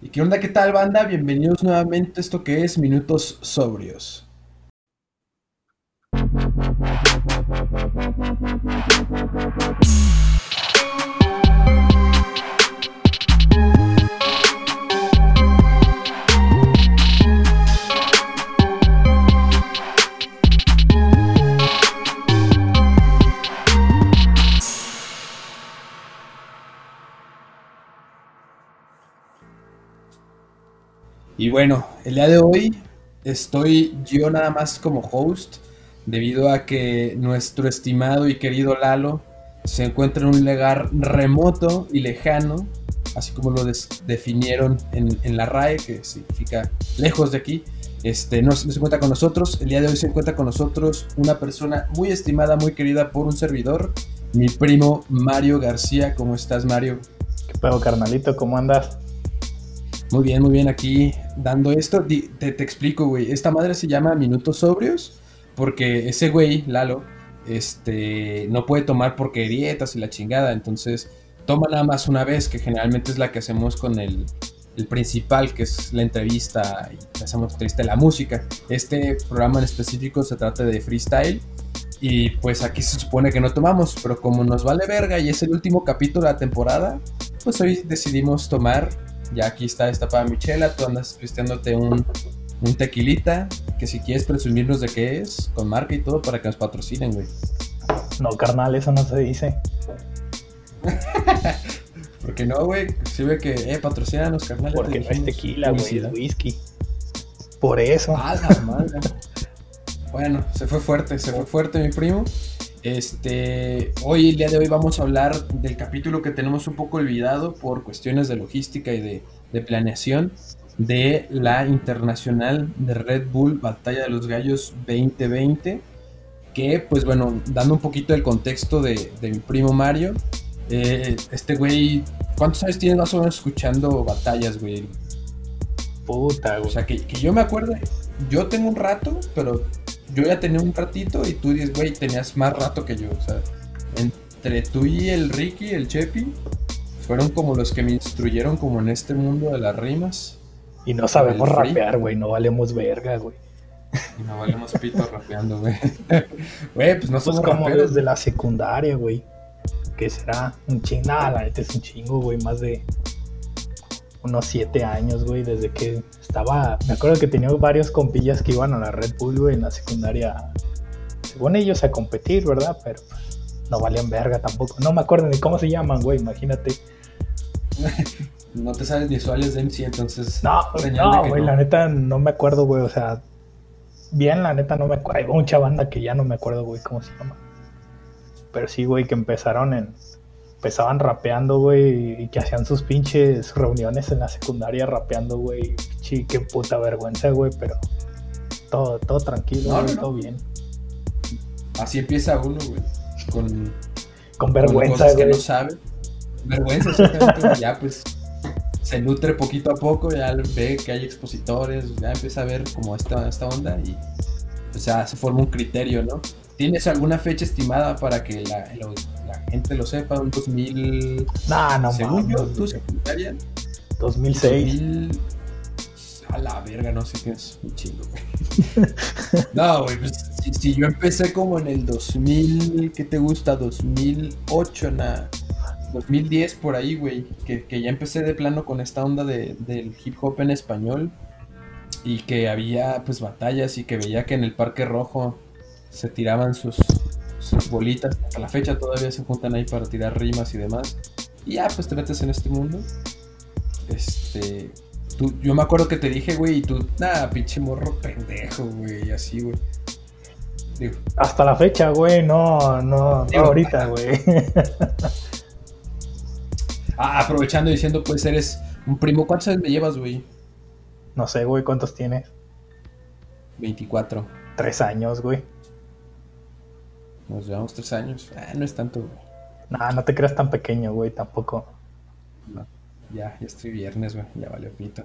¿Y qué onda? ¿Qué tal, banda? Bienvenidos nuevamente a esto que es Minutos Sobrios. Y bueno, el día de hoy estoy yo nada más como host, debido a que nuestro estimado y querido Lalo se encuentra en un lugar remoto y lejano, así como lo definieron en, la RAE, que significa lejos de aquí. Este, no, se encuentra con nosotros. El día de hoy se encuentra con nosotros una persona muy estimada, muy querida por un servidor, mi primo Mario García. ¿Cómo estás, Mario? ¿Qué pedo, carnalito? ¿Cómo andas? Muy bien, muy bien, aquí dando esto. Te, te explico, güey. Esta madre se llama Minutos Sobrios porque ese güey, Lalo, este, no puede tomar porque dietas y la chingada. Entonces, toma nada más una vez, que generalmente es la que hacemos con el, el principal, que es la entrevista, y hacemos entrevista la música. Este programa en específico se trata de freestyle. Y pues aquí se supone que no tomamos, pero como nos vale verga y es el último capítulo de la temporada, pues hoy decidimos tomar ya aquí está esta para Michela, tú andas pisteándote un, un tequilita, que si quieres presumirnos de qué es, con marca y todo, para que nos patrocinen, güey. No, carnal, eso no se dice. Porque no, güey, sirve que, eh, patrocínanos, carnal. Porque no es tequila, güey, es whisky. Por eso. Ah, la madre. bueno, se fue fuerte, se fue fuerte mi primo. Este, hoy, el día de hoy, vamos a hablar del capítulo que tenemos un poco olvidado por cuestiones de logística y de, planeación de la Internacional de Red Bull Batalla de los Gallos 2020. Que, pues bueno, dando un poquito el contexto de, mi primo Mario, eh, este güey, ¿cuántos años tienes más o menos escuchando batallas, güey? Puta, güey. O sea, que, que yo me acuerdo, yo tengo un rato, pero yo ya tenía un ratito y tú dices, güey, tenías más rato que yo. O sea, entre tú y el Ricky, el Chepi, fueron como los que me instruyeron como en este mundo de las rimas. Y no sabemos rapear, güey, no valemos verga, güey. Y no valemos pito rapeando, güey. Güey, pues no somos como desde la secundaria, güey. Que será un chingo, la neta es un chingo, güey, más de unos siete años, güey, desde que estaba, me acuerdo que tenía varios compillas que iban a la Red Bull, güey, en la secundaria, según ellos a competir, ¿verdad? Pero pues, no valían verga tampoco. No me acuerdo ni cómo se llaman, güey, imagínate. no te sabes ni de MC, entonces. No, no, güey, la neta no me acuerdo, güey, o sea, bien, la neta no me acuerdo. Hay mucha banda que ya no me acuerdo, güey, cómo se llama. Pero sí, güey, que empezaron en, empezaban rapeando, güey, y que hacían sus pinches reuniones en la secundaria rapeando, güey. Sí, qué puta vergüenza, güey, pero todo, todo tranquilo, todo bien. Así empieza uno, güey, con, con vergüenza, güey. que no sabe. Vergüenza, exactamente, ya pues se nutre poquito a poco, ya ve que hay expositores, ya empieza a ver como esta, esta onda y o sea, se forma un criterio, ¿no? ¿Tienes alguna fecha estimada para que la, gente lo sepa, un 2000. No, no, Según yo, ¿tú secundaria? 2006. A la verga, no sé qué es un chingo, güey. no, güey, pues si, yo empecé como en el 2000, ¿qué te gusta? 2008, nada. 2010 por ahí, güey, que, que, ya empecé de plano con esta onda de, del hip hop en español y que había pues batallas y que veía que en el Parque Rojo se tiraban sus, sus bolitas. A la fecha todavía se juntan ahí para tirar rimas y demás. Y ya, pues te metes en este mundo. Este. Tú, yo me acuerdo que te dije, güey, y tú, nada, pinche morro pendejo, güey, así, güey. Hasta la fecha, güey, no, no, no ahorita, güey. ah, aprovechando diciendo, pues eres un primo. ¿Cuántos años me llevas, güey? No sé, güey, ¿cuántos tienes? 24. Tres años, güey. Nos llevamos tres años. Ah, no es tanto, güey. Nah, no te creas tan pequeño, güey, tampoco. Ya, ya estoy viernes, güey. Ya vale pito.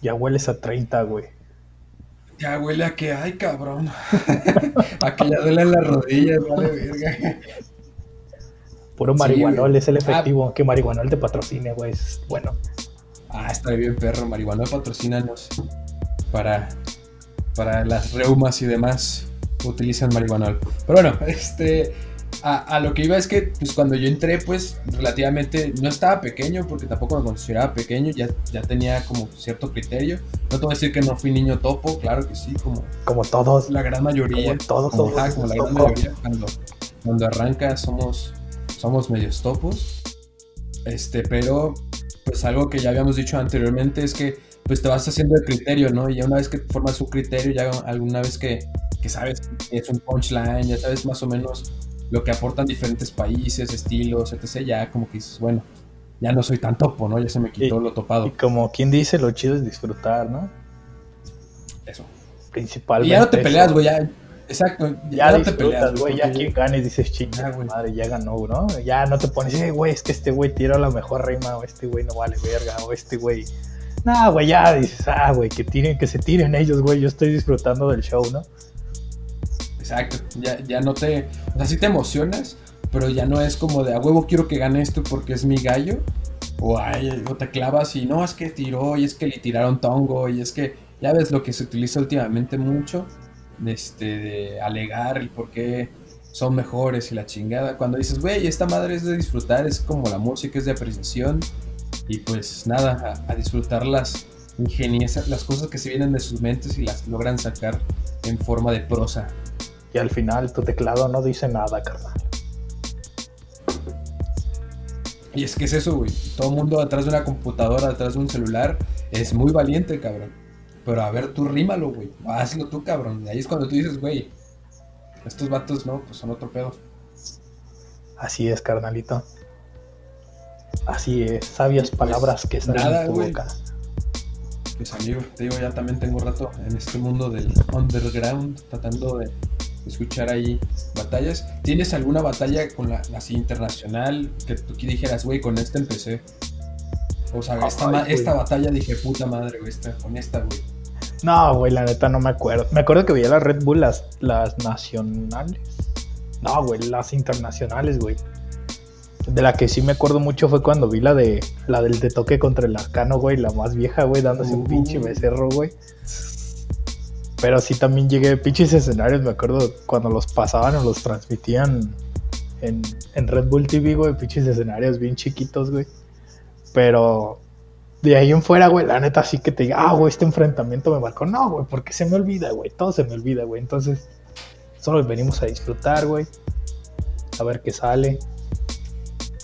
Ya hueles a 30, güey. Ya huele a que, ay, cabrón. a que ya duelen las rodillas, vale, verga. Puro marihuanol es el ah. efectivo. que marihuanol te patrocine, güey. bueno. Ah, está bien, perro. Marihuana patrocínanos para, para las reumas y demás. Utilizan marihuana. Pero bueno, este a, lo que iba es que pues cuando yo entré pues relativamente no estaba pequeño porque tampoco me consideraba pequeño, ya, ya tenía como cierto criterio. No te voy a decir que no fui niño topo, claro que sí, como, como todos. La gran mayoría. Como todos. la gran mayoría. Cuando, cuando arranca somos, somos medios topos. Este, pero pues algo que ya habíamos dicho anteriormente es que pues te vas haciendo el criterio, ¿no? Y ya una vez que formas un criterio, ya alguna vez que, que sabes que es un punchline, ya sabes más o menos lo que aportan diferentes países, estilos, etc. Ya como que dices, bueno, ya no soy tan topo, ¿no? Ya se me quitó lo topado. Y como quien dice, lo chido es disfrutar, ¿no? Eso. Principalmente. Y ya no te peleas, güey, ya. Exacto, ya, no te peleas, güey. Ya quien gane dices, chinga, güey. Madre, ya ganó, ¿no? Ya no te pones, eh, güey, es que este güey tiró la mejor rima, o este güey no vale verga, o este güey. Nah, güey, ya dices, ah, güey, que tiren, que se tiren ellos, güey. Yo estoy disfrutando del show, ¿no? Exacto, ya, ya no te, o sea, sí te emocionas, pero ya no es como de a huevo quiero que gane esto porque es mi gallo, o, ay, o te clavas y no, es que tiró, y es que le tiraron tongo, y es que ya ves lo que se utiliza últimamente mucho, este, de alegar el por qué son mejores y la chingada, cuando dices, güey, esta madre es de disfrutar, es como la música, es de apreciación, y pues nada, a, a disfrutar las ingeniosas, las cosas que se vienen de sus mentes y las logran sacar en forma de prosa y al final tu teclado no dice nada, carnal. Y es que es eso, güey. Todo el mundo atrás de una computadora, atrás de un celular, es muy valiente, cabrón. Pero a ver, tú rímalo, güey. Hazlo tú, cabrón. Y ahí es cuando tú dices, güey, estos vatos no, pues son otro pedo. Así es, carnalito. Así es, sabias palabras que salen de tu boca. Pues amigo, te digo, ya también tengo rato en este mundo del underground, tratando de escuchar ahí batallas. ¿Tienes alguna batalla con la así internacional que tú dijeras, güey, con esta empecé? O sea, esta, esta batalla dije, puta madre, güey, esta, con esta, güey. No, güey, la neta no me acuerdo. Me acuerdo que veía las Red Bull, las, las nacionales. No, güey, las internacionales, güey. De la que sí me acuerdo mucho fue cuando vi la de la del de toque contra el arcano, güey, la más vieja, güey, dándose un pinche becerro, güey. Pero sí también llegué, pinches escenarios, me acuerdo cuando los pasaban o los transmitían en, Red Bull TV, güey, pinches escenarios bien chiquitos, güey. Pero de ahí en fuera, güey, la neta sí que te diga, ah, güey, este enfrentamiento me marcó. No, güey, porque se me olvida, güey, todo se me olvida, güey. Entonces, solo venimos a disfrutar, güey, a ver qué sale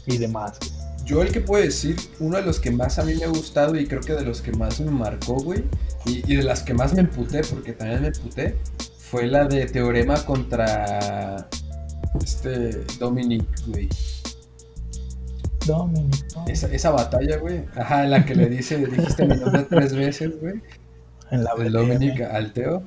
y demás, Yo el que puedo decir, uno de los que más a mí me ha gustado y creo que de los que más me marcó, güey, y, de las que más me emputé, porque también me emputé, fue la de Teorema contra este Dominic, güey. Dominic. Esa, esa, batalla, güey. Ajá, en la que le dice, dijiste mi nombre tres veces, güey. En la BDM. Dominic al Teo.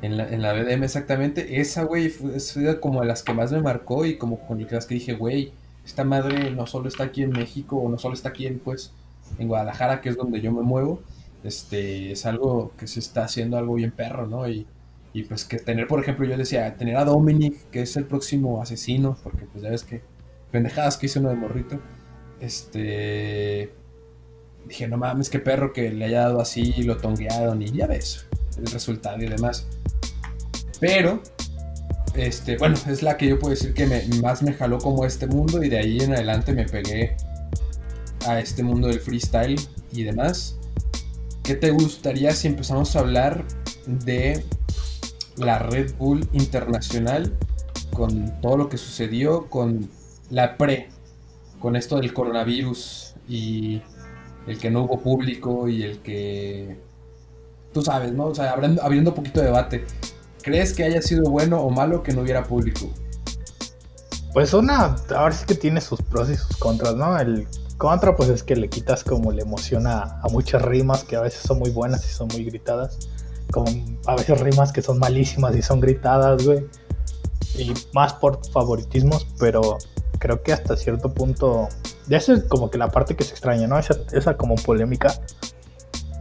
En la, en la BDM, exactamente. Esa, güey, fue, fue, como de las que más me marcó y como con las que dije, güey, esta madre no solo está aquí en México, o no solo está aquí en, pues, en Guadalajara, que es donde yo me muevo, este, es algo que se está haciendo algo bien perro, ¿no? Y, y pues que tener, por ejemplo, yo decía, tener a Dominic, que es el próximo asesino, porque pues ya ves que pendejadas que hizo uno de morrito, este, dije, no mames, qué perro que le haya dado así, lo tonguearon y ya ves el resultado y demás. Pero, este, bueno, es la que yo puedo decir que me, más me jaló como este mundo y de ahí en adelante me pegué a este mundo del freestyle y demás. ¿Qué te gustaría si empezamos a hablar de la Red Bull Internacional con todo lo que sucedió con la pre, con esto del coronavirus y el que no hubo público y el que tú sabes, ¿no? O sea, abriendo, un poquito de debate. ¿Crees que haya sido bueno o malo que no hubiera público? Pues una, ahora sí que tiene sus pros y sus contras, ¿no? El contra, pues es que le quitas como le emociona a muchas rimas que a veces son muy buenas y son muy gritadas. Como a veces rimas que son malísimas y son gritadas, güey. Y más por favoritismos, pero creo que hasta cierto punto. Eso es como que la parte que se extraña, ¿no? Esa, esa como polémica.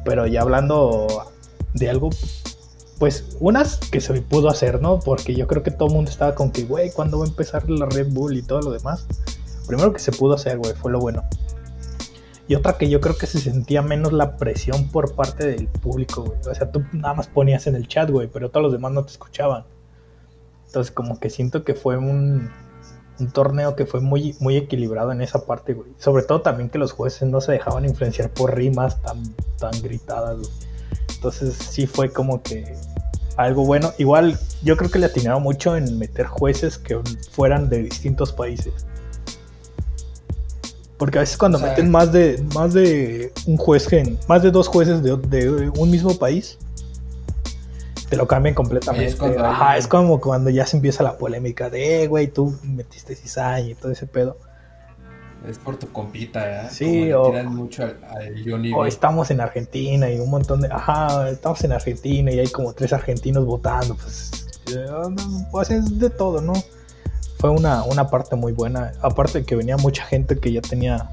Pero ya hablando de algo, pues unas que se pudo hacer, ¿no? Porque yo creo que todo el mundo estaba con que, güey, ¿cuándo va a empezar la Red Bull y todo lo demás? Primero que se pudo hacer, güey, fue lo bueno. Y otra que yo creo que se sentía menos la presión por parte del público, güey. O sea, tú nada más ponías en el chat, güey, pero todos los demás no te escuchaban. Entonces, como que siento que fue un, torneo que fue muy, muy equilibrado en esa parte, güey. Sobre todo también que los jueces no se dejaban influenciar por rimas tan, tan gritadas, güey. Entonces, sí fue como que algo bueno. Igual, yo creo que le atinaron mucho en meter jueces que fueran de distintos países. Porque a veces cuando meten más de, más de un juez, más de dos jueces de, un mismo país, te lo cambian completamente. Es, Ajá, es como cuando ya se empieza la polémica de, eh, güey, tú metiste cizaña y todo ese pedo. Es por tu compita, ¿eh? Sí, o, mucho o estamos en Argentina y un montón de... Ajá, estamos en Argentina y hay como tres argentinos votando. Pues, pues es de todo, ¿no? fue una, una parte muy buena. Aparte de que venía mucha gente que ya tenía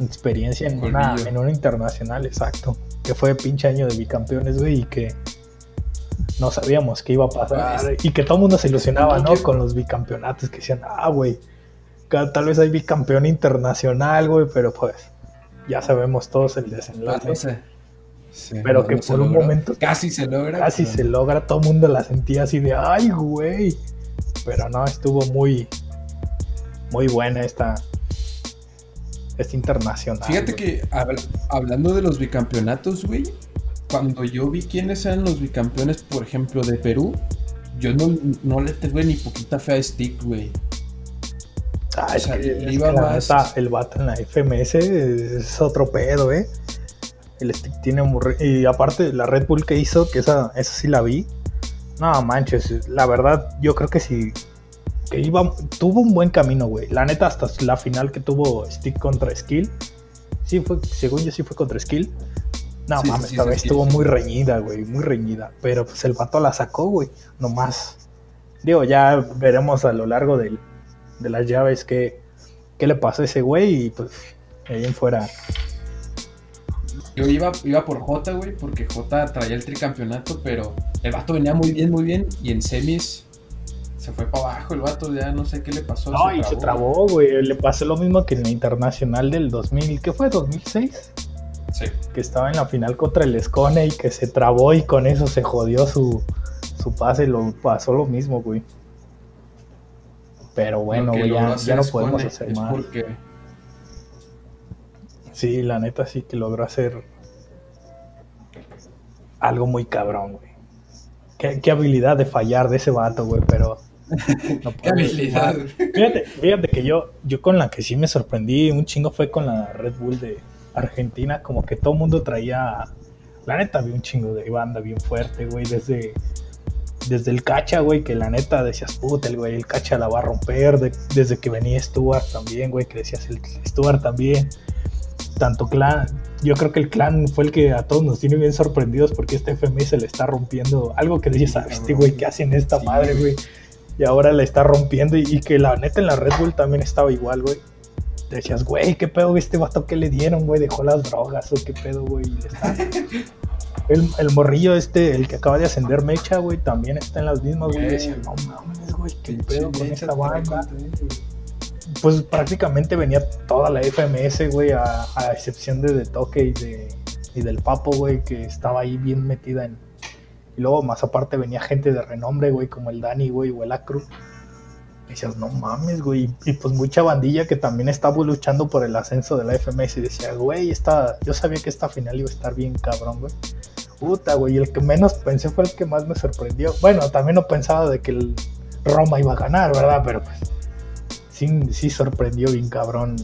experiencia en una, en una internacional, exacto. Que fue pinche año de bicampeones, güey, y que no sabíamos qué iba a pasar. Pues, y que todo el mundo se ilusionaba, ¿no? Con los bicampeonatos, que decían, ah, güey, tal vez hay bicampeón internacional, güey, pero pues ya sabemos todos el desenlace. Pues, pero que por un momento casi se logra. Casi se logra, todo el mundo la sentía así de, ay, güey. Pero no, estuvo muy, muy buena esta, esta internacional. Fíjate que hablando de los bicampeonatos, güey, cuando yo vi quiénes eran los bicampeones, por ejemplo, de Perú, yo no, no le tuve ni poquita fe a Stick, güey. Ah, iba más... el vato en la FMS es otro pedo, eh. El Stick tiene muy... Y aparte, la Red Bull que hizo, que esa, esa sí la vi no manches, la verdad, yo creo que sí. Que iba, tuvo un buen camino, güey. La neta, hasta la final que tuvo Stick contra Skill. Sí, fue, según yo, sí fue contra Skill. No mames, esta vez estuvo muy reñida, güey, muy reñida. Pero pues el vato la sacó, güey, nomás. Digo, ya veremos a lo largo de las llaves qué, qué le pasó a ese güey y pues ahí en fuera yo iba, iba por J, güey, porque J traía el tricampeonato, pero el vato venía muy bien, muy bien. Y en semis se fue para abajo el vato, ya no sé qué le pasó. No, y se trabó, güey. Le pasó lo mismo que en la internacional del 2000, ¿qué fue? ¿2006? Sí. Que estaba en la final contra el Escone y que se trabó y con eso se jodió su, su pase. Lo pasó lo mismo, güey. Pero bueno, güey, ya, ya, no podemos hacer más. Porque Sí, la neta sí que logró hacer algo muy cabrón, güey. Qué, habilidad de fallar de ese vato, güey, pero... qué habilidad. Fíjate, fíjate que yo, yo con la que sí me sorprendí un chingo fue con la Red Bull de Argentina, como que todo el mundo traía... La neta había un chingo de banda bien fuerte, güey, desde desde el cacha, güey, que la neta decías, puta, el güey, el cacha la va a romper, desde que venía Stuart también, güey, que decías, el Stuart también, tanto clan, yo creo que el clan fue el que a todos nos tiene bien sorprendidos porque este FMI se le está rompiendo. Algo que dices, ¿sabes, este güey? ¿Qué hacen esta madre, güey? Y ahora le está rompiendo y, que la neta en la Red Bull también estaba igual, güey. Decías, güey, ¿qué pedo este vato que le dieron, güey? Dejó las drogas o qué pedo, güey. El, el, morrillo este, el que acaba de ascender Mecha, güey, también está en las mismas, güey. Decía, no mames, güey, qué pedo con esta banda pues prácticamente venía toda la FMS, güey, a, excepción de, de Toque y, de, y del Papo, güey, que estaba ahí bien metida en... Y luego más aparte venía gente de renombre, güey, como el Dani, güey, o el Acru. Y decías, no mames, güey. Y pues mucha bandilla que también estaba luchando por el ascenso de la FMS y decía, güey, esta... yo sabía que esta final iba a estar bien cabrón, güey. Puta, güey, el que menos pensé fue el que más me sorprendió. Bueno, también no pensaba de que el Roma iba a ganar, ¿verdad? Pero pues sí, sorprendió bien cabrón.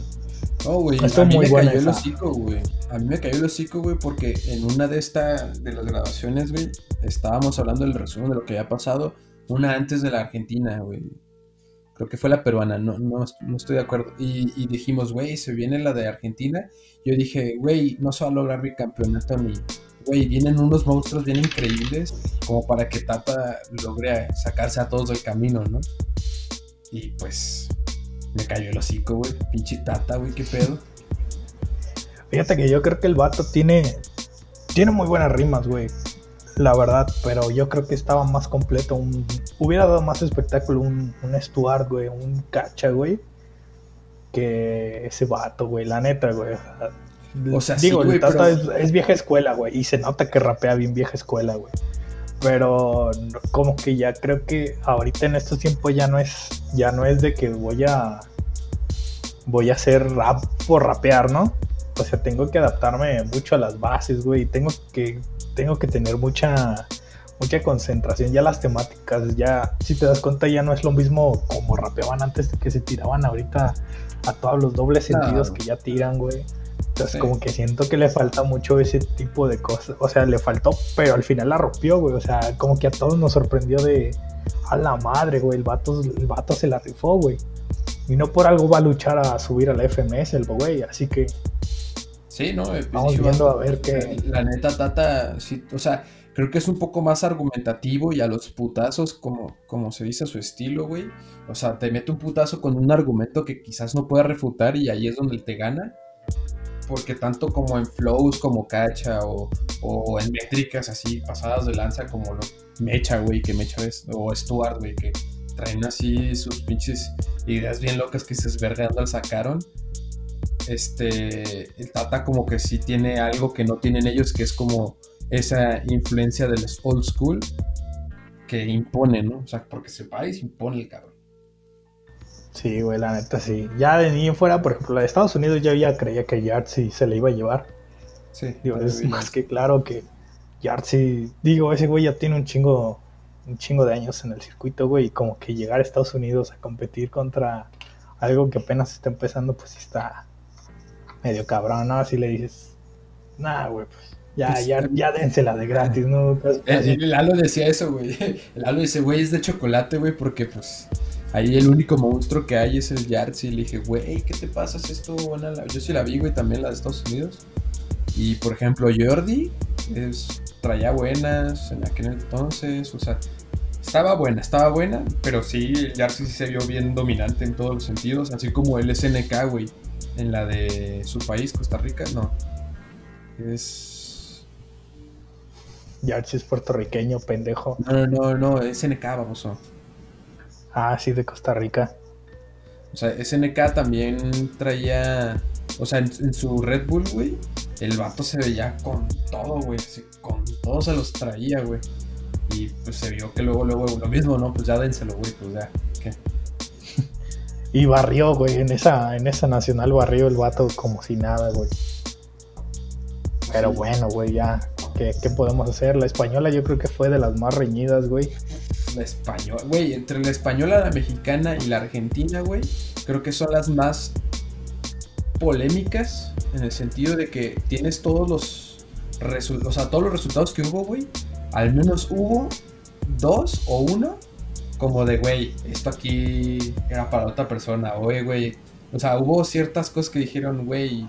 Oh, güey, a mí me cayó el hocico, güey. A mí me cayó el hocico, güey, porque en una de estas, de las grabaciones, güey, estábamos hablando del resumen de lo que había pasado, una antes de la Argentina, güey. Creo que fue la peruana, no, no, estoy de acuerdo. Y, dijimos, güey, se viene la de Argentina. Yo dije, güey, no se va a lograr campeonato ni. Güey, vienen unos monstruos bien increíbles como para que Tata logre sacarse a todos del camino, ¿no? Y pues me cayó el hocico, güey. Pinche tata, güey, qué pedo. Fíjate que yo creo que el vato tiene. Tiene muy buenas rimas, güey. La verdad, pero yo creo que estaba más completo. Un, hubiera dado más espectáculo un, un Stuart, güey, un Cacha, güey. que ese vato, güey, la neta, güey. O sea, digo, el Tata es, vieja escuela, güey, y se nota que rapea bien vieja escuela, güey. Pero como que ya creo que ahorita en estos tiempos ya no es, ya no es de que voy a voy a hacer rap por rapear, ¿no? O sea, tengo que adaptarme mucho a las bases, güey. Tengo que, tengo que tener mucha, mucha concentración. Ya las temáticas, ya, si te das cuenta, ya no es lo mismo como rapeaban antes de que se tiraban ahorita a todos los dobles sentidos que ya tiran, güey. Entonces, como que siento que le falta mucho ese tipo de cosas. O sea, le faltó, pero al final la rompió, güey. O sea, como que a todos nos sorprendió de. A la madre, güey. El vato, el vato se la rifó, güey. Y no por algo va a luchar a subir a la FMS el güey. Así que. Sí, ¿no? Vamos viendo a ver qué. La neta, Tata, sí, o sea, creo que es un poco más argumentativo y a los putazos, como, como se dice a su estilo, güey. O sea, te mete un putazo con un argumento que quizás no pueda refutar y ahí es donde te gana porque tanto como en flows como Cacha o, o en métricas así pasadas de lanza como lo Mecha, güey, que Mecha es, o Stuart, güey, que traen así sus pinches ideas bien locas que se esverdeando al sacaron. Este, el Tata como que sí tiene algo que no tienen ellos, que es como esa influencia del old school que impone, ¿no? O sea, porque se impone el cabrón. Sí, güey, la neta sí. Ya de niño fuera, por ejemplo, la de Estados Unidos ya, ya creía que Yardsey se le iba a llevar. Sí. Digo, es más que claro que Yardsey, digo, ese güey ya tiene un chingo, un chingo de años en el circuito, güey, y como que llegar a Estados Unidos a competir contra algo que apenas está empezando, pues sí está medio cabrón, ¿no? Así le dices, nah, güey, pues ya, pues, ya, ya dénsela de gratis, ¿no? El, Lalo decía eso, güey. El Lalo dice, güey, es de chocolate, güey, porque pues Ahí el único monstruo que hay es el Yards y le dije, güey, ¿qué te pasa? ¿Es esto buena? Yo sí la vi, güey, también la de Estados Unidos. Y por ejemplo, Jordi es, traía buenas en aquel entonces, o sea, estaba buena, estaba buena, pero sí, el Yards sí se vio bien dominante en todos los sentidos, así como el SNK, güey, en la de su país, Costa Rica, no. Es. Yards es puertorriqueño, pendejo. No, no, no, no, SNK, vamos. Ah, sí, de Costa Rica. O sea, SNK también traía. O sea, en, su Red Bull, güey, el vato se veía con todo, güey. Con todo se los traía, güey. Y pues se vio que luego, luego, lo mismo, ¿no? Pues ya dénselo, güey, pues ya. ¿qué? y barrió, güey. En esa, en esa nacional barrió el vato como si nada, güey. Pero bueno, güey, ya. ¿Qué, ¿Qué podemos hacer? La española yo creo que fue de las más reñidas, güey la española, güey, entre la española, la mexicana y la argentina, güey, creo que son las más polémicas en el sentido de que tienes todos los resultados, o sea, todos los resultados que hubo, güey, al menos hubo dos o uno como de, güey, esto aquí era para otra persona, oye, güey, o sea, hubo ciertas cosas que dijeron, güey,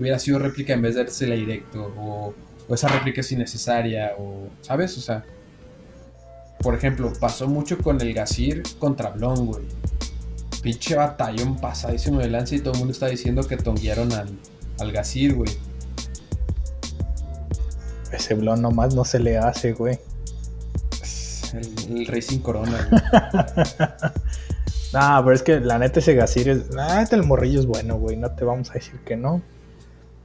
hubiera sido réplica en vez de dársela directo, o, o esa réplica es innecesaria, o, ¿sabes? O sea, por ejemplo, pasó mucho con el Gasir contra Blon, güey. Pinche batallón pasadísimo de lance y todo el mundo está diciendo que tonguearon al, al Gasir, güey. Ese Blon nomás no se le hace, güey. El, Rey sin corona, güey. nah, pero es que la neta ese Gasir es. La neta el morrillo es bueno, güey. No te vamos a decir que no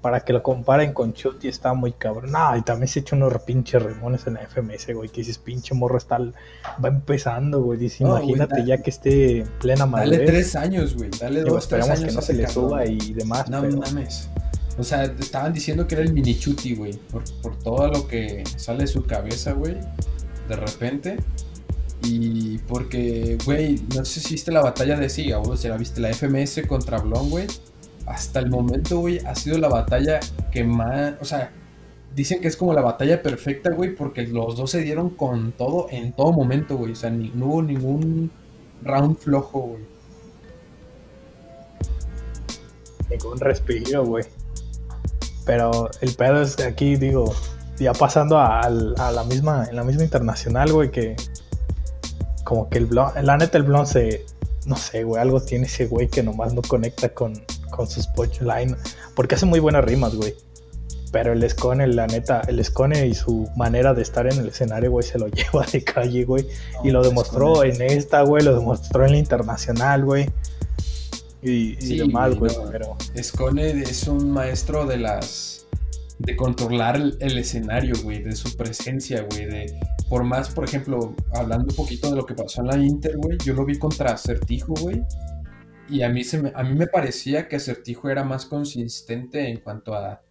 para que lo comparen con Chuti está muy cabrón. No, y también se echa unos pinches remones en la FMS, güey. Que dices, pinche morro está, va empezando, güey. Dice, imagínate ya que esté en plena madurez. Dale tres años, güey. Dale dos, tres años. que no se le suba y demás. No mames. O sea, estaban diciendo que era el mini Chuti, güey. Por, por todo lo que sale de su cabeza, güey. De repente. Y porque, güey, no sé si viste la batalla de sí, o si la viste, la FMS contra Blon, güey hasta el momento, güey, ha sido la batalla que más, o sea, dicen que es como la batalla perfecta, güey, porque los dos se dieron con todo en todo momento, güey. O sea, no hubo ningún round flojo, güey. Ningún respiro, güey. Pero el pedo es que aquí, digo, ya pasando a, la misma, en la misma internacional, güey, que como que el blon, la neta el blon se, no sé, güey, algo tiene ese güey que nomás no conecta con, con sus punchline, porque hace muy buenas rimas, güey. Pero el Escone, la neta, el Escone y su manera de estar en el escenario, güey, se lo lleva de calle, güey. y lo demostró en esta, güey, lo demostró en la internacional, güey. y, y demás, güey. pero... Scone es un maestro de las. de controlar el, escenario, güey, de su presencia, güey. De, por más, por ejemplo, hablando un poquito de lo que pasó en la Inter, güey, yo lo vi contra Acertijo, güey. Y a mí, se me, a mí me parecía que Acertijo era más consistente en cuanto a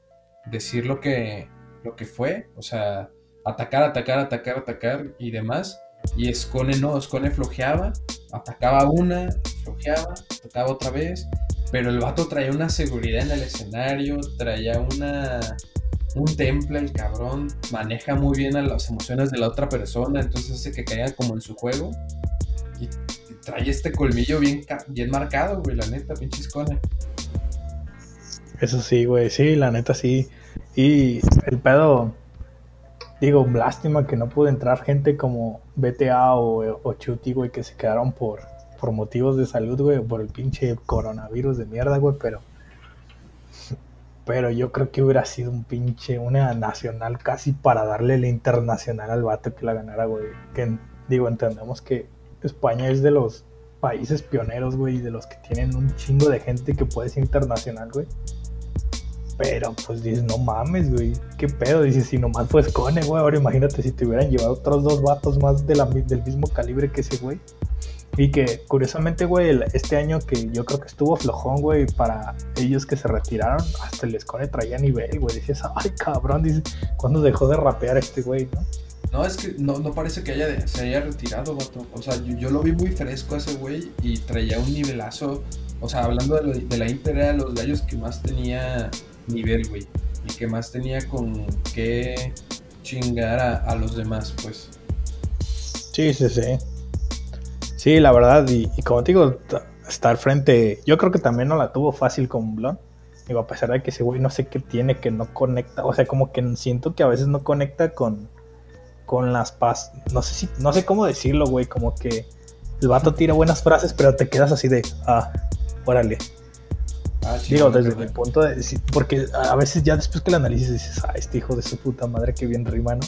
decir lo que, lo que fue. O sea, atacar, atacar, atacar, atacar y demás. Y Scone no, Scone flojeaba, atacaba una, flojeaba, atacaba otra vez. Pero el vato traía una seguridad en el escenario, traía una un temple, el cabrón, maneja muy bien a las emociones de la otra persona, entonces hace que caiga como en su juego. Trae este colmillo bien, bien marcado, güey, la neta, pinche Scone. Eso sí, güey, sí, la neta sí. Y el pedo, Digo, lástima que no pudo entrar gente como BTA o, o Chuti, güey, que se quedaron por, por motivos de salud, güey, por el pinche coronavirus de mierda, güey, pero. Pero yo creo que hubiera sido un pinche, una nacional casi para darle el internacional al vato que la ganara, güey. Que digo, entendemos que España es de los países pioneros, güey, de los que tienen un chingo de gente que puede ser internacional, güey. Pero pues dices, no mames, güey, qué pedo. Dices, si nomás fue Scone, güey. Ahora imagínate si te hubieran llevado otros dos vatos más del mismo calibre que ese, güey. Y que curiosamente, güey, este año que yo creo que estuvo flojón, güey, para ellos que se retiraron, hasta el Scone traía nivel, güey. Dices, ay, cabrón, dices, ¿cuándo dejó de rapear este güey, no? No, es que no, no parece que haya se haya retirado, vato. O sea, yo, lo vi muy fresco ese güey y traía un nivelazo. O sea, hablando de, la Inter, era los gallos que más tenía nivel, güey. Y que más tenía con que chingar a, los demás, pues. Sí, sí, sí. Sí, la verdad, y, como te digo, estar frente. Yo creo que también no la tuvo fácil con Blon. Digo, a pesar de que ese güey no sé qué tiene que no conecta. O sea, como que siento que a veces no conecta con, con las paz. No sé si, no sé cómo decirlo, güey. Como que el vato tira buenas frases, pero te quedas así de, ah, órale. Ah, Digo, desde mi punto de porque a veces ya después que la analices dices, ah, este hijo de su puta madre que bien rima, ¿no?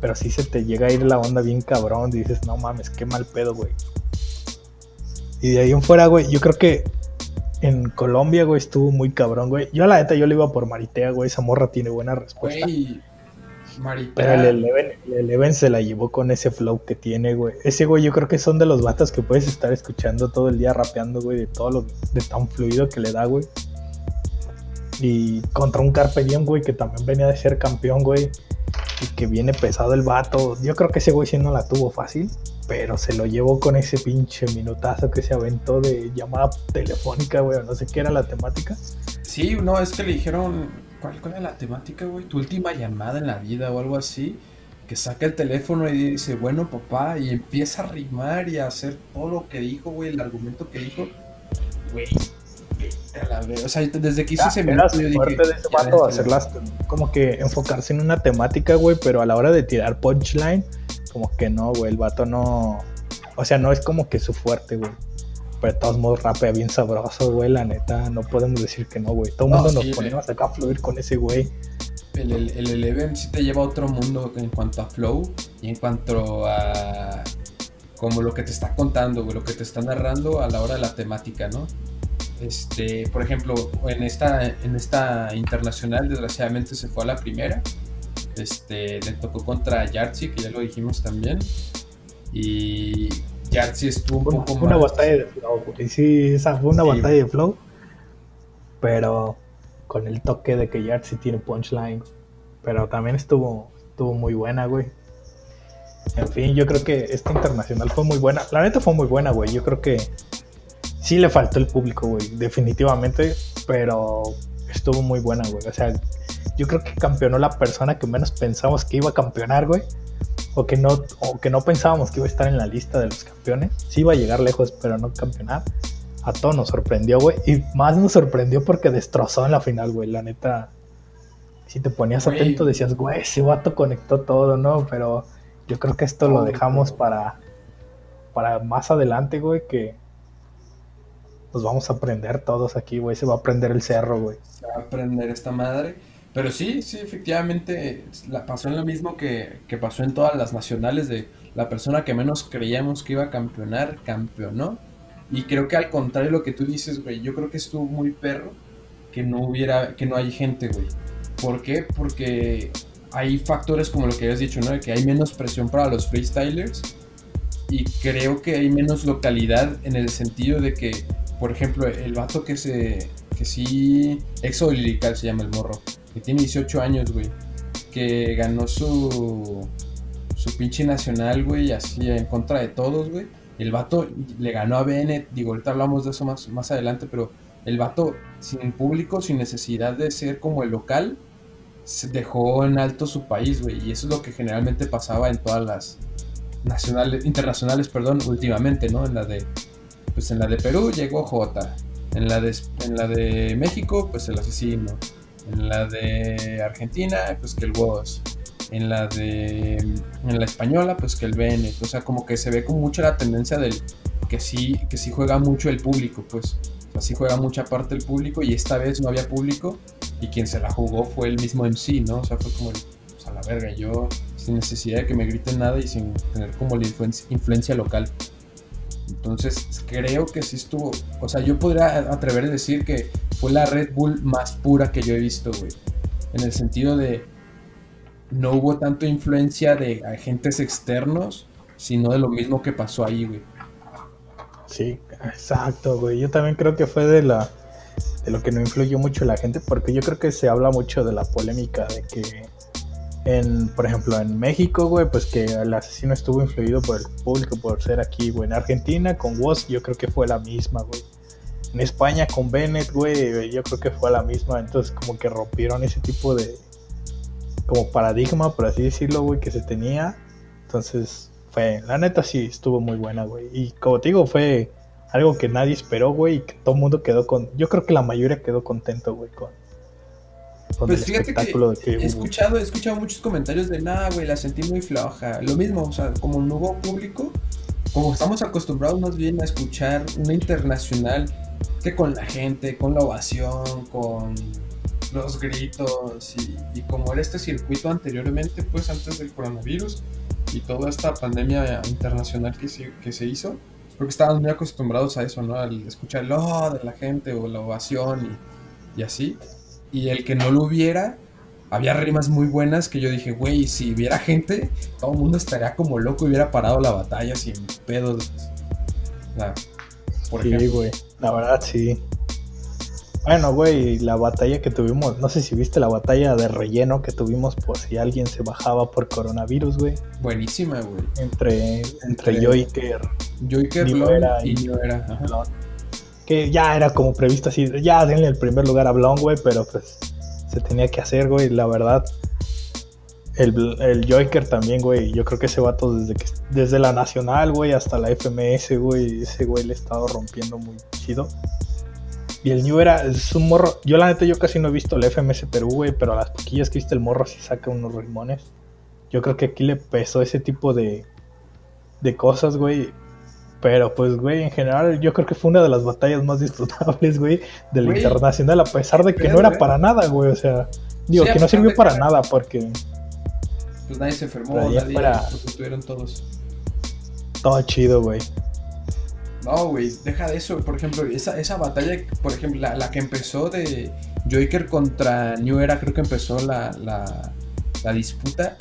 Pero sí se te llega a ir la onda bien cabrón, y dices, no mames, qué mal pedo, güey. Y de ahí en fuera, güey, yo creo que en Colombia, güey, estuvo muy cabrón, güey. Yo a la neta, yo le iba por Maritea, güey, esa morra tiene buena respuesta. Pero el Eleven, se la llevó con ese flow que tiene, güey. Ese güey yo creo que son de los vatos que puedes estar escuchando todo el día rapeando, güey, de todo lo de tan fluido que le da, güey. Y contra un Carpe Diem, güey, que también venía de ser campeón, güey. Y que viene pesado el vato. Yo creo que ese güey sí no la tuvo fácil. Pero se lo llevó con ese pinche minutazo que se aventó de llamada telefónica, güey. No sé qué era la temática. Sí, no, es que le dijeron ¿Cuál, ¿Cuál es la temática, güey? Tu última llamada en la vida o algo así. Que saca el teléfono y dice, bueno, papá, y empieza a rimar y a hacer todo lo que dijo, güey, el argumento que dijo. Güey, o sea, desde que hice ese minuto yo dije. de ese vato hacerlas, como que enfocarse en una temática, güey, pero a la hora de tirar punchline, como que no, güey, el vato no. O sea, no es como que su fuerte, güey. Pero de todos modos rapea bien sabroso, güey, la neta, no podemos decir que no, güey. Todo el mundo nos ponemos acá a fluir con ese güey. El, el, el Eleven sí te lleva a otro mundo en cuanto a flow y en cuanto a como lo que te está contando, güey, lo que te está narrando a la hora de la temática, ¿no? Este, por ejemplo, en esta, en esta internacional, desgraciadamente se fue a la primera. Este, le tocó contra Yartzi, que ya lo dijimos también. Y sí estuvo un poco Una batalla de flow, Sí, esa fue una batalla de flow. Pero con el toque de que Yartzi tiene punchline. Pero también estuvo, estuvo muy buena, güey. En fin, yo creo que esta internacional fue muy buena. La neta fue muy buena, güey. Yo creo que sí le faltó el público, güey. Definitivamente. Pero estuvo muy buena, güey. O sea, yo creo que campeonó la persona que menos pensamos que iba a campeonar, güey o que no, o que no pensábamos que iba a estar en la lista de los campeones. Sí iba a llegar lejos, pero no campeonar. A todos nos sorprendió, güey. Y más nos sorprendió porque destrozó en la final, güey. La neta, si te ponías atento decías, güey, ese vato conectó todo, ¿no? Pero yo creo que esto lo dejamos para, para más adelante, güey, que nos vamos a aprender todos aquí, güey. Se va a aprender el cerro, güey. Se va a aprender esta madre. Pero sí, sí, efectivamente la, pasó en lo mismo que, pasó en todas las nacionales de la persona que menos creíamos que iba a campeonar, campeonó. Y creo que al contrario de lo que tú dices, güey, yo creo que estuvo muy perro que no hubiera, que no hay gente, güey. ¿Por qué? Porque hay factores como lo que habías dicho, ¿no? De que hay menos presión para los freestylers y creo que hay menos localidad en el sentido de que, por ejemplo, el vato que se, que sí, Exo se llama el morro, que tiene 18 años, güey, que ganó su, su pinche nacional, güey, así en contra de todos, güey. El vato le ganó a Bennett, digo, ahorita hablamos de eso más, más adelante, pero el vato sin público, sin necesidad de ser como el local, dejó en alto su país, güey. Y eso es lo que generalmente pasaba en todas las nacionales, internacionales, perdón, últimamente, ¿no? En la de, pues en la de Perú llegó J. En la de, en la de México, pues el asesino. En la de Argentina, pues que el Woz. En la de, en la española, pues que el Bennett. O sea, como que se ve con mucho la tendencia del que sí, que sí juega mucho el público, pues. Así juega mucha parte del público y esta vez no había público y quien se la jugó fue el mismo MC, ¿no? O sea, fue como, pues a la verga, yo sin necesidad de que me griten nada y sin tener como la influencia, local. Entonces creo que sí estuvo, o sea, yo podría atrever a decir que fue la Red Bull más pura que yo he visto, güey. En el sentido de no hubo tanto influencia de agentes externos, sino de lo mismo que pasó ahí, güey. Sí, exacto, güey. Yo también creo que fue de la de lo que no influyó mucho la gente, porque yo creo que se habla mucho de la polémica de que en, por ejemplo, en México, güey, pues que el asesino estuvo influido por el público por ser aquí, güey. En Argentina con Woz yo creo que fue la misma, güey. En España con Bennett, güey, yo creo que fue la misma. Entonces como que rompieron ese tipo de como paradigma, por así decirlo, güey, que se tenía. Entonces fue, la neta sí estuvo muy buena, güey. Y como te digo, fue algo que nadie esperó, güey, y que todo el mundo quedó con... Yo creo que la mayoría quedó contento, güey, con, pues fíjate que, he escuchado, he escuchado muchos comentarios de nada, güey, la sentí muy floja. Lo mismo, o sea, como no hubo público, como estamos acostumbrados más bien a escuchar una internacional que con la gente, con la ovación, con los gritos y, como era este circuito anteriormente, pues antes del coronavirus y toda esta pandemia internacional que se, que se hizo, creo que estábamos muy acostumbrados a eso, ¿no? Al escuchar el oh de la gente o la ovación y, y así y el que no lo hubiera, había rimas muy buenas que yo dije, güey, si hubiera gente, todo el mundo estaría como loco y hubiera parado la batalla sin pedos. por sí, güey, la verdad sí. Bueno, güey, la batalla que tuvimos, no sé si viste la batalla de relleno que tuvimos por si alguien se bajaba por coronavirus, güey. Buenísima, güey. Entre, entre, entre Joyker, Joyker y, y era que ya era como previsto así, ya denle el primer lugar a Blon, güey, pero pues se tenía que hacer, güey, la verdad. El, el Joker también, güey, yo creo que ese vato desde que desde la Nacional, güey, hasta la FMS, güey, ese güey le ha estado rompiendo muy chido. Y el New era, es un morro, yo la neta yo casi no he visto el FMS Perú, güey, pero a las poquillas que viste el morro sí saca unos rimones. Yo creo que aquí le pesó ese tipo de, de cosas, güey. Pero pues, güey, en general yo creo que fue una de las batallas más disfrutables, güey, del internacional, a pesar de que no era para nada, güey. O sea, digo, que no sirvió para nada porque... Pues nadie se enfermó, nadie, pues estuvieron todos. Todo chido, güey. No, güey, deja de eso. Por ejemplo, esa, esa batalla, por ejemplo, la, la que empezó de Joker contra New Era, creo que empezó la, la, la disputa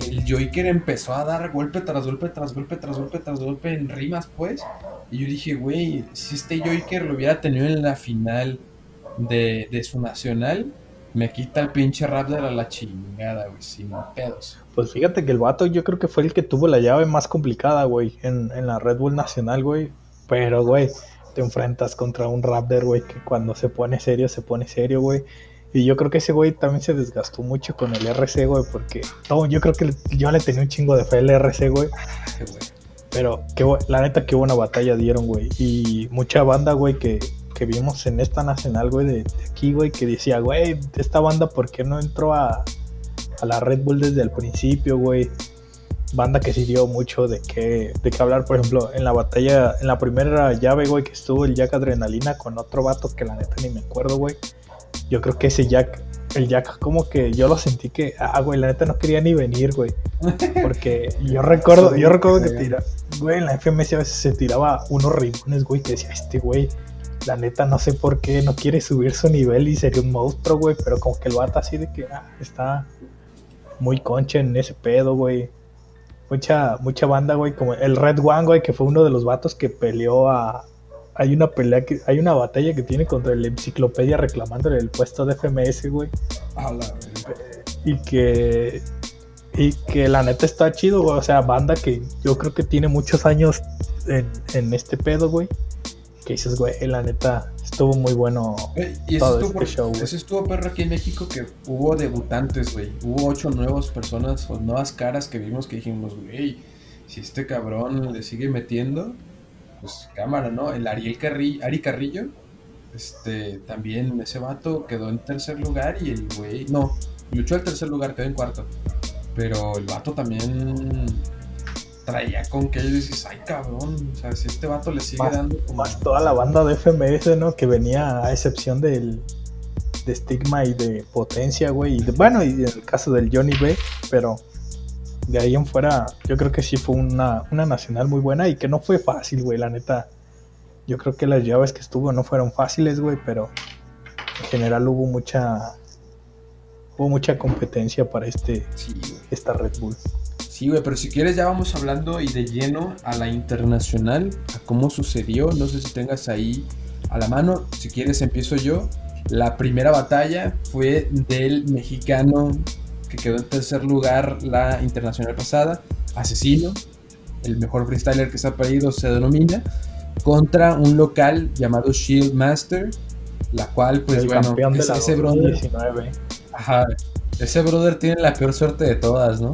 el Joker empezó a dar golpe tras golpe, tras golpe, tras golpe, tras golpe en rimas, pues. Y yo dije, güey, si este Joker lo hubiera tenido en la final de, su nacional, me quita el pinche rap de la, chingada, güey, sin pedos. Pues fíjate que el vato yo creo que fue el que tuvo la llave más complicada, güey, en, en la Red Bull Nacional, güey. Pero, güey, te enfrentas contra un Raptor, güey, que cuando se pone serio, se pone serio, güey. Y yo creo que ese güey también se desgastó mucho con el RC, güey, porque yo creo que yo le tenía un chingo de fe al RC, güey. Pero qué, la neta, qué buena batalla dieron, güey. Y mucha banda, güey, que, que vimos en esta nacional, güey, de, aquí, güey, que decía, güey, esta banda, ¿por qué no entró a, a la Red Bull desde el principio, güey? Banda que sí dio mucho de qué, de qué hablar, por ejemplo, en la batalla, en la primera llave, güey, que estuvo el Jack Adrenalina con otro vato que la neta ni me acuerdo, güey yo creo que ese Jack el Jack como que yo lo sentí que, ah, güey, la neta no quería ni venir, güey. Porque yo recuerdo, yo recuerdo que tira, güey, en la FMS a veces se tiraba unos rimones, güey, que decía, este güey, la neta no sé por qué no quiere subir su nivel y sería un monstruo, güey, pero como que el vato así de que, ah, está muy concha en ese pedo, güey. Mucha, mucha banda, güey, como el Red One, güey, que fue uno de los vatos que peleó a, hay una pelea que hay una batalla que tiene contra la enciclopedia reclamándole el puesto de FMS, güey. y que y que la neta está chido, güey. O sea, banda que yo creo que tiene muchos años en, en este pedo, güey. Que dices, güey, la neta estuvo muy bueno y todo estuvo, este show. Eso estuvo perro aquí en México que hubo debutantes, güey. Hubo ocho nuevas personas o nuevas caras que vimos que dijimos, güey, si este cabrón le sigue metiendo, pues cámara, ¿no? El Ariel Carrillo, Ari Carrillo, este, también ese vato quedó en tercer lugar y el güey, no, luchó al tercer lugar, quedó en cuarto. Pero el vato también traía con que ellos dices, ay cabrón, o sea, si este vato le sigue dando Más toda la banda de FMS, ¿no? Que venía a excepción del de estigma y de potencia, güey. Y bueno, y en el caso del Johnny B, pero de ahí en fuera, yo creo que sí fue una, una nacional muy buena y que no fue fácil, güey, la neta. Yo creo que las llaves que estuvo no fueron fáciles, güey, pero en general hubo mucha hubo mucha competencia para este esta Red Bull. Sí, güey, pero si quieres ya vamos hablando y de lleno a la internacional, a cómo sucedió, no sé si tengas ahí a la mano, si quieres empiezo yo. La primera batalla fue del mexicano que quedó en tercer lugar la internacional pasada, Asesino, el mejor freestyler que se ha pedido se denomina, contra un local llamado Shield Master, la cual, pues bueno, es ese brother. Ajá, ese brother tiene la peor suerte de todas, ¿no?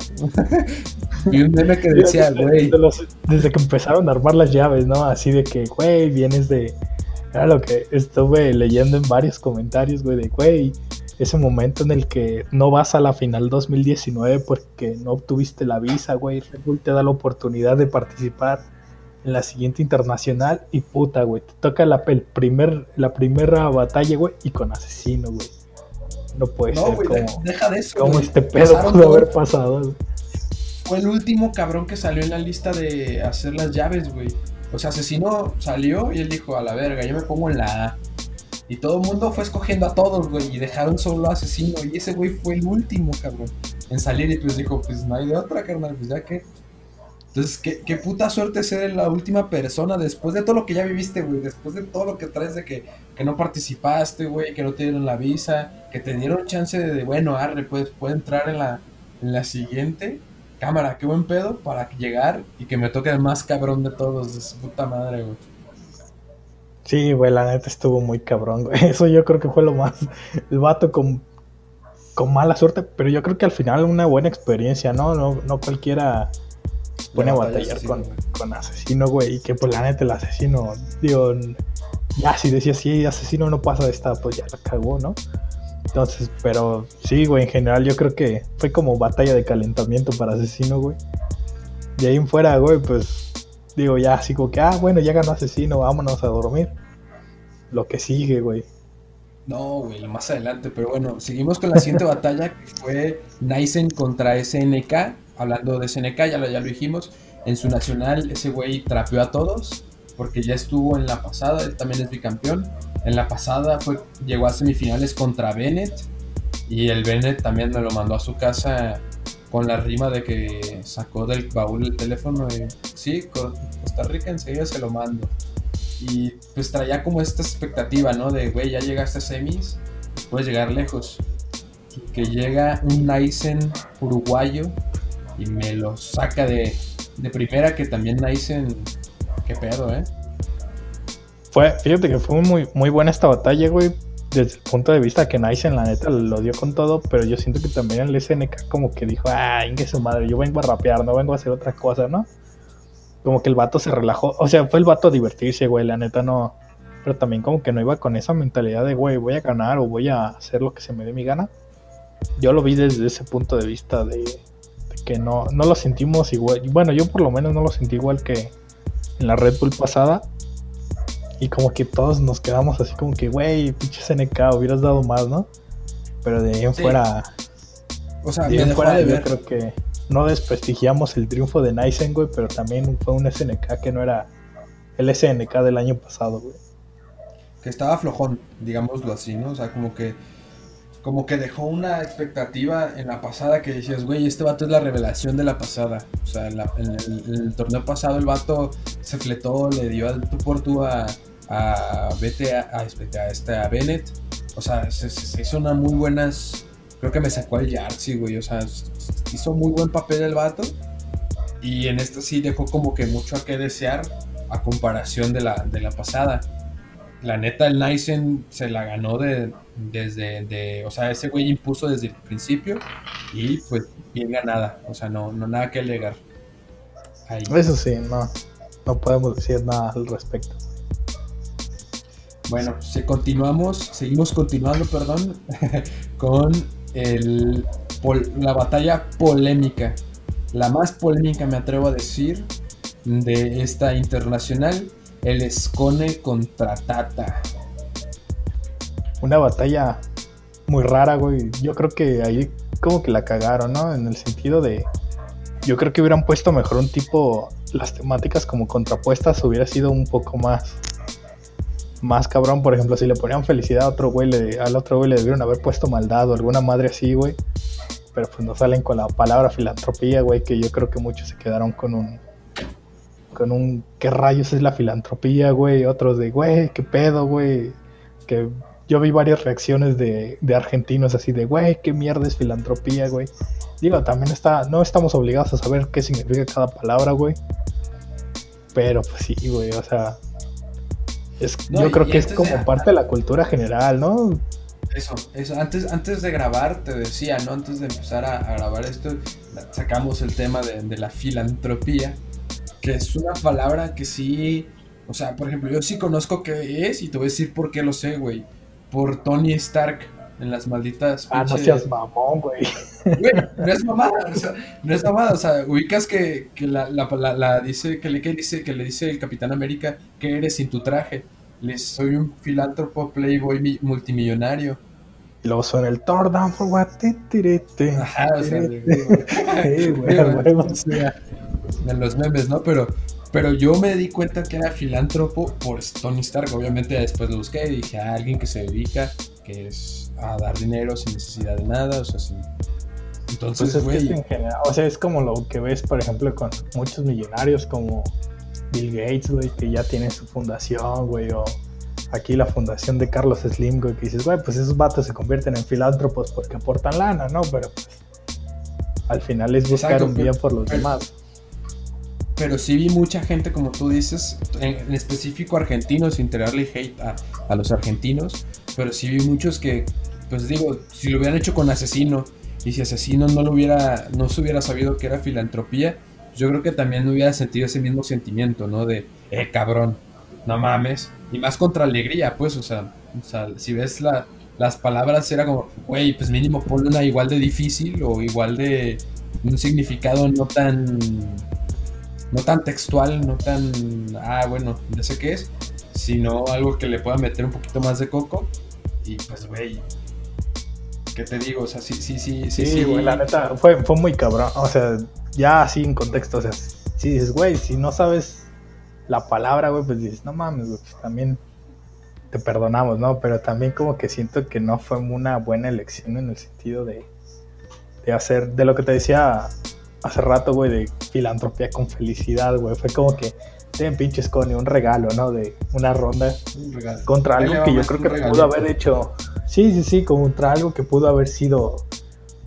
y un meme que decía, güey. Desde, que empezaron a armar las llaves, ¿no? Así de que, güey, vienes de. Era lo que estuve leyendo en varios comentarios, güey, de, güey, ese momento en el que no vas a la final 2019 porque no obtuviste la visa, güey. Red Bull te da la oportunidad de participar en la siguiente internacional y puta, güey. Te toca la, el primer, la primera batalla, güey, y con asesino, güey. No puede ser. como, deja de eso. Como este pedo pudo haber pasado, Fue el último cabrón que salió en la lista de hacer las llaves, güey. O sea, asesino salió y él dijo, a la verga, yo me pongo en la A. Y todo el mundo fue escogiendo a todos, güey, y dejaron solo a Asesino. Y ese güey fue el último, cabrón, en salir. Y pues dijo, pues no hay de otra, carnal, pues ya que. Entonces, ¿qué, qué puta suerte ser la última persona después de todo lo que ya viviste, güey. Después de todo lo que traes de que, que no participaste, güey, que no te dieron la visa, que te dieron chance de, bueno, arre, pues puede entrar en la, en la siguiente. Cámara, qué buen pedo para llegar y que me toque el más cabrón de todos, de su puta madre, güey. Sí, güey, la neta estuvo muy cabrón, güey. Eso yo creo que fue lo más. El vato con, con mala suerte, pero yo creo que al final una buena experiencia, ¿no? No, no cualquiera pone a batallar con, con, asesino, güey. Y que pues la neta el asesino, digo, ya si decía sí, asesino no pasa de esta, pues ya la cagó, ¿no? Entonces, pero sí, güey, en general yo creo que fue como batalla de calentamiento para asesino, güey. De ahí en fuera, güey, pues digo, ya así como que, ah, bueno, ya ganó asesino, vámonos a dormir. Lo que sigue, güey. No, güey, más adelante, pero bueno, seguimos con la siguiente batalla que fue Nysen contra SNK. Hablando de SNK, ya lo, ya lo dijimos. En su nacional, ese güey trapeó a todos, porque ya estuvo en la pasada, él también es bicampeón. En la pasada fue, llegó a semifinales contra Bennett, y el Bennett también me lo mandó a su casa con la rima de que sacó del baúl el teléfono y sí, Costa Rica enseguida se lo mando. Y pues traía como esta expectativa, ¿no? De, güey, ya llegaste a semis, puedes llegar lejos. Que llega un Naisen uruguayo y me lo saca de, de primera, que también Naisen, qué pedo, ¿eh? Fue, fíjate que fue muy, muy buena esta batalla, güey, desde el punto de vista que Nice en la neta lo dio con todo, pero yo siento que también el SNK como que dijo, ah, ingue su madre, yo vengo a rapear, no vengo a hacer otra cosa, ¿no? Como que el vato se relajó, o sea, fue el vato a divertirse, güey, la neta no, pero también como que no iba con esa mentalidad de, güey, voy a ganar o voy a hacer lo que se me dé mi gana. Yo lo vi desde ese punto de vista de, de que no, no lo sentimos igual, bueno, yo por lo menos no lo sentí igual que en la Red Bull pasada, y como que todos nos quedamos así como que, güey, pinche SNK, hubieras dado más, ¿no? Pero de ahí en fuera. O sea, de ahí en fuera de yo creo que no desprestigiamos el triunfo de Nysen, güey, pero también fue un SNK que no era el SNK del año pasado, güey. que estaba flojón, digámoslo así, ¿no? O sea, como que como que dejó una expectativa en la pasada que decías, güey, este vato es la revelación de la pasada. O sea, en, la- en el, torneo pasado el vato se fletó, le dio al tú por tú a, a, Vete a, a, este, a Bennett. O sea, se, se- hizo una muy buenas... Creo que me sacó al Yardsey, güey. O sea, hizo muy buen papel el vato. Y en esta sí dejó como que mucho a qué desear a comparación de la, de la pasada la neta el Nysen se la ganó de, desde, de, o sea, ese güey impuso desde el principio y pues bien ganada, o sea, no, no nada que alegar. Ahí. Eso sí, no, no podemos decir nada al respecto. Bueno, si continuamos, seguimos continuando, perdón, con el, la batalla polémica, la más polémica me atrevo a decir de esta internacional, el Escone contra Tata. Una batalla muy rara, güey. Yo creo que ahí como que la cagaron, ¿no? En el sentido de... Yo creo que hubieran puesto mejor un tipo... Las temáticas como contrapuestas hubiera sido un poco más... Más cabrón, por ejemplo, si le ponían felicidad a otro güey, le- al otro güey le debieron haber puesto maldad o alguna madre así, güey. Pero pues no salen con la palabra filantropía, güey, que yo creo que muchos se quedaron con un... Con un... ¿Qué rayos es la filantropía, güey? Otros de, güey, ¿qué pedo, güey? Que yo vi varias reacciones de, de argentinos así de, güey, qué mierda es filantropía, güey. Digo, también está, no estamos obligados a saber qué significa cada palabra, güey. Pero pues sí, güey, o sea, es, No, yo creo que es como de- parte de la cultura general, ¿no? Eso, eso. Antes, antes de grabar, te decía, ¿no? Antes de empezar a, a grabar esto, sacamos el tema de, de la filantropía, que es una palabra que sí, o sea, por ejemplo, yo sí conozco qué es y te voy a decir por qué lo sé, güey. Por Tony Stark en las malditas. Ah, no seas mamón, güey. Güey, no es mamada, o sea, no es mamada, o sea, ubicas que, que la, la, la- la dice, que le, que dice, que le dice el Capitán América que eres sin tu traje. Le dice, soy un filántropo playboy mi- multimillonario. Y luego suena el Thor down for what. Ajá, o sea, Sí, güey, Digo, a huevo. o sea, en los memes, ¿no? Pero, pero yo me di cuenta que era filántropo por Tony Stark. Obviamente después lo busqué y dije, ah, alguien que se dedica, que es a dar dinero sin necesidad de nada, o sea, sin... Entonces, Pues es que en general, o sea, es como lo que ves, por ejemplo, con muchos millonarios como Bill Gates, güey, que ya tiene su fundación, güey, o aquí la fundación de Carlos Slim, güey, que dices, güey, pues esos vatos se convierten en filántropos porque aportan lana, ¿no? Pero pues al final es buscar Exacto, un bien por los pero- demás. Pero sí vi mucha gente, como tú dices, en, en específico argentinos, sin tirarle hate a, a los argentinos, pero sí vi muchos que, pues digo, si lo hubieran hecho con Asesino, y si Asesino no lo hubiera, no se hubiera sabido que era filantropía, yo creo que también hubiera sentido ese mismo sentimiento, ¿no? De, eh, cabrón, no mames. Y más contra alegría, pues, o sea, o sea si ves la, las palabras, era como, güey, pues mínimo ponle una igual de difícil o igual de un significado no tan no tan textual, no tan, ah, bueno, ya sé qué es, sino algo que le pueda meter un poquito más de coco. Y pues, güey, ¿qué te digo? O sea, sí, sí, sí, sí. Sí, güey, la neta, fue, fue muy cabrón, o sea, ya así en contexto, o sea, si dices, güey, si no sabes la palabra, güey, pues dices, no mames, güey, pues también te perdonamos, ¿no? Pero también como que siento que no fue una buena elección en el sentido de, de hacer, de lo que te decía hace rato, güey, de filantropía con felicidad, güey. Fue como que, ten pinches Connie, un regalo, ¿no? De una ronda Un contra algo que yo creo que pudo haber hecho. Sí, sí, sí, contra algo que pudo haber sido.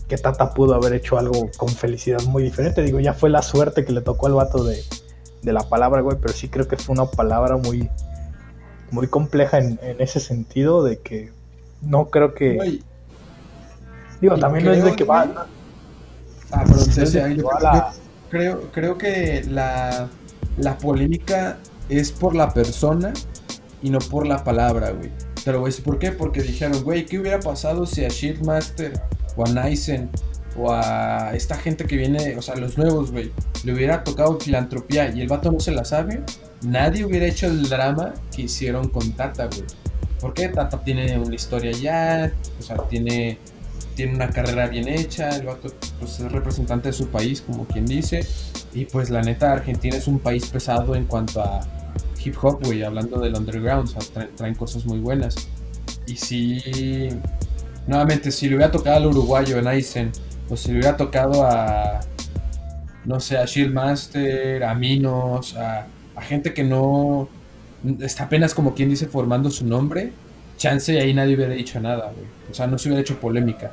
Que Tata pudo haber hecho algo con felicidad muy diferente. Digo, ya fue la suerte que le tocó al vato de, de la palabra, güey, pero sí creo que fue una palabra muy, muy compleja en, en ese sentido de que no creo que. Güey, digo, también no es de creo, que va. Ah, perdón, no es de decía, que yo va creo- creo, que la, la polémica es por la persona y no por la palabra, güey. Te lo voy a decir por qué, porque dijeron, güey, ¿qué hubiera pasado si a Shieldmaster o a Nysen o a esta gente que viene, o sea, los nuevos, güey, le hubiera tocado filantropía y el vato no se la sabe? Nadie hubiera hecho el drama que hicieron con Tata, güey. ¿Por qué Tata tiene una historia ya? O sea, tiene tiene una carrera bien hecha, el vato pues, es representante de su país, como quien dice. Y pues la neta, Argentina es un país pesado en cuanto a hip hop, güey, hablando del underground, o sea, traen cosas muy buenas. Y si, nuevamente, si le hubiera tocado al uruguayo en Aizen, o si le hubiera tocado a, no sé, a Shieldmaster, a Minos, a, a gente que no está apenas como quien dice formando su nombre, chance y ahí nadie hubiera dicho nada, güey. O sea, no se hubiera hecho polémica.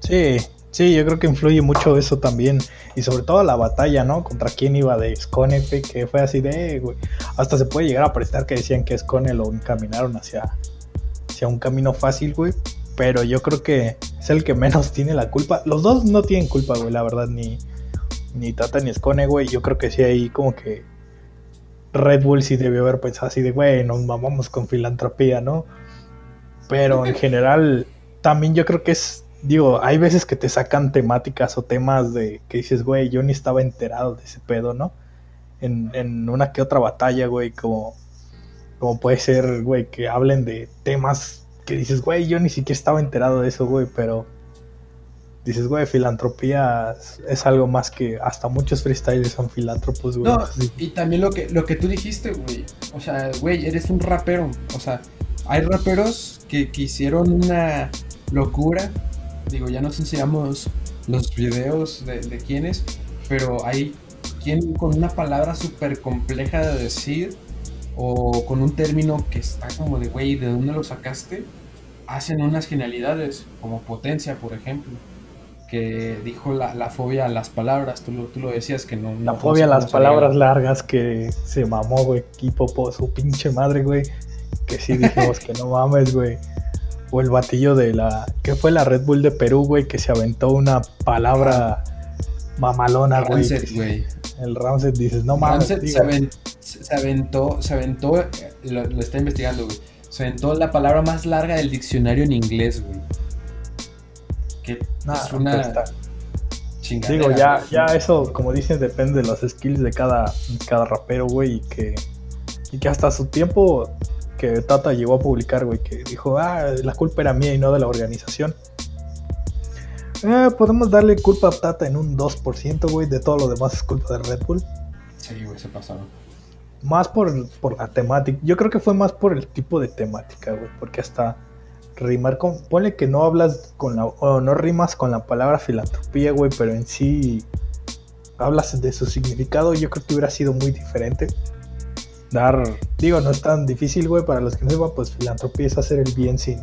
Sí, sí, yo creo que influye mucho eso también. Y sobre todo la batalla, ¿no? Contra quién iba de Scone, que fue así de, güey. Hasta se puede llegar a prestar que decían que Scone lo encaminaron hacia, hacia un camino fácil, güey. Pero yo creo que es el que menos tiene la culpa. Los dos no tienen culpa, güey, la verdad, ni, ni Tata ni Scone, güey. Yo creo que sí ahí como que Red Bull sí debió haber pensado así de, güey, nos mamamos con filantropía, ¿no? Pero en general, también yo creo que es, digo, hay veces que te sacan temáticas o temas de que dices, güey, yo ni estaba enterado de ese pedo, ¿no? En, en una que otra batalla, güey, como, como puede ser, güey, que hablen de temas que dices, güey, yo ni siquiera estaba enterado de eso, güey, pero dices, güey, filantropía es algo más que hasta muchos freestylers son filántropos, güey. No, y también lo que, lo que tú dijiste, güey. O sea, güey, eres un rapero. O sea, hay raperos que, que hicieron una locura. Digo, ya no censuramos los videos de, de quiénes, pero hay quien con una palabra súper compleja de decir o con un término que está como de, güey, ¿de dónde lo sacaste? Hacen unas genialidades, como potencia, por ejemplo que dijo la, la, fobia a las palabras, tú lo, tú lo decías que no... La fobia a las palabras largas que se mamó, güey, equipo por su pinche madre, güey, que sí dijimos que no mames, güey. O el batillo de la... ¿Qué fue la Red Bull de Perú, güey? Que se aventó una palabra mamalona, güey. güey. El Ramset dices, no mames. Ramset se, aventó, se aventó, se aventó, lo, lo está investigando, güey. Se aventó la palabra más larga del diccionario en inglés, güey que es una Digo, ya, ya eso, como dicen, depende de los skills de cada, cada rapero, güey, y que, y que hasta su tiempo que Tata llegó a publicar, güey, que dijo, ah, la culpa era mía y no de la organización. Eh, podemos darle culpa a Tata en un 2%, güey, de todo lo demás es culpa de Red Bull. Sí, güey, se pasaron. Más por, por la temática, yo creo que fue más por el tipo de temática, güey, porque hasta rimar con. Ponle que no hablas con la. o no rimas con la palabra filantropía, güey, pero en sí hablas de su significado, yo creo que hubiera sido muy diferente. Dar. Digo, no es tan difícil, güey, para los que no sepan, pues filantropía es hacer el bien sin.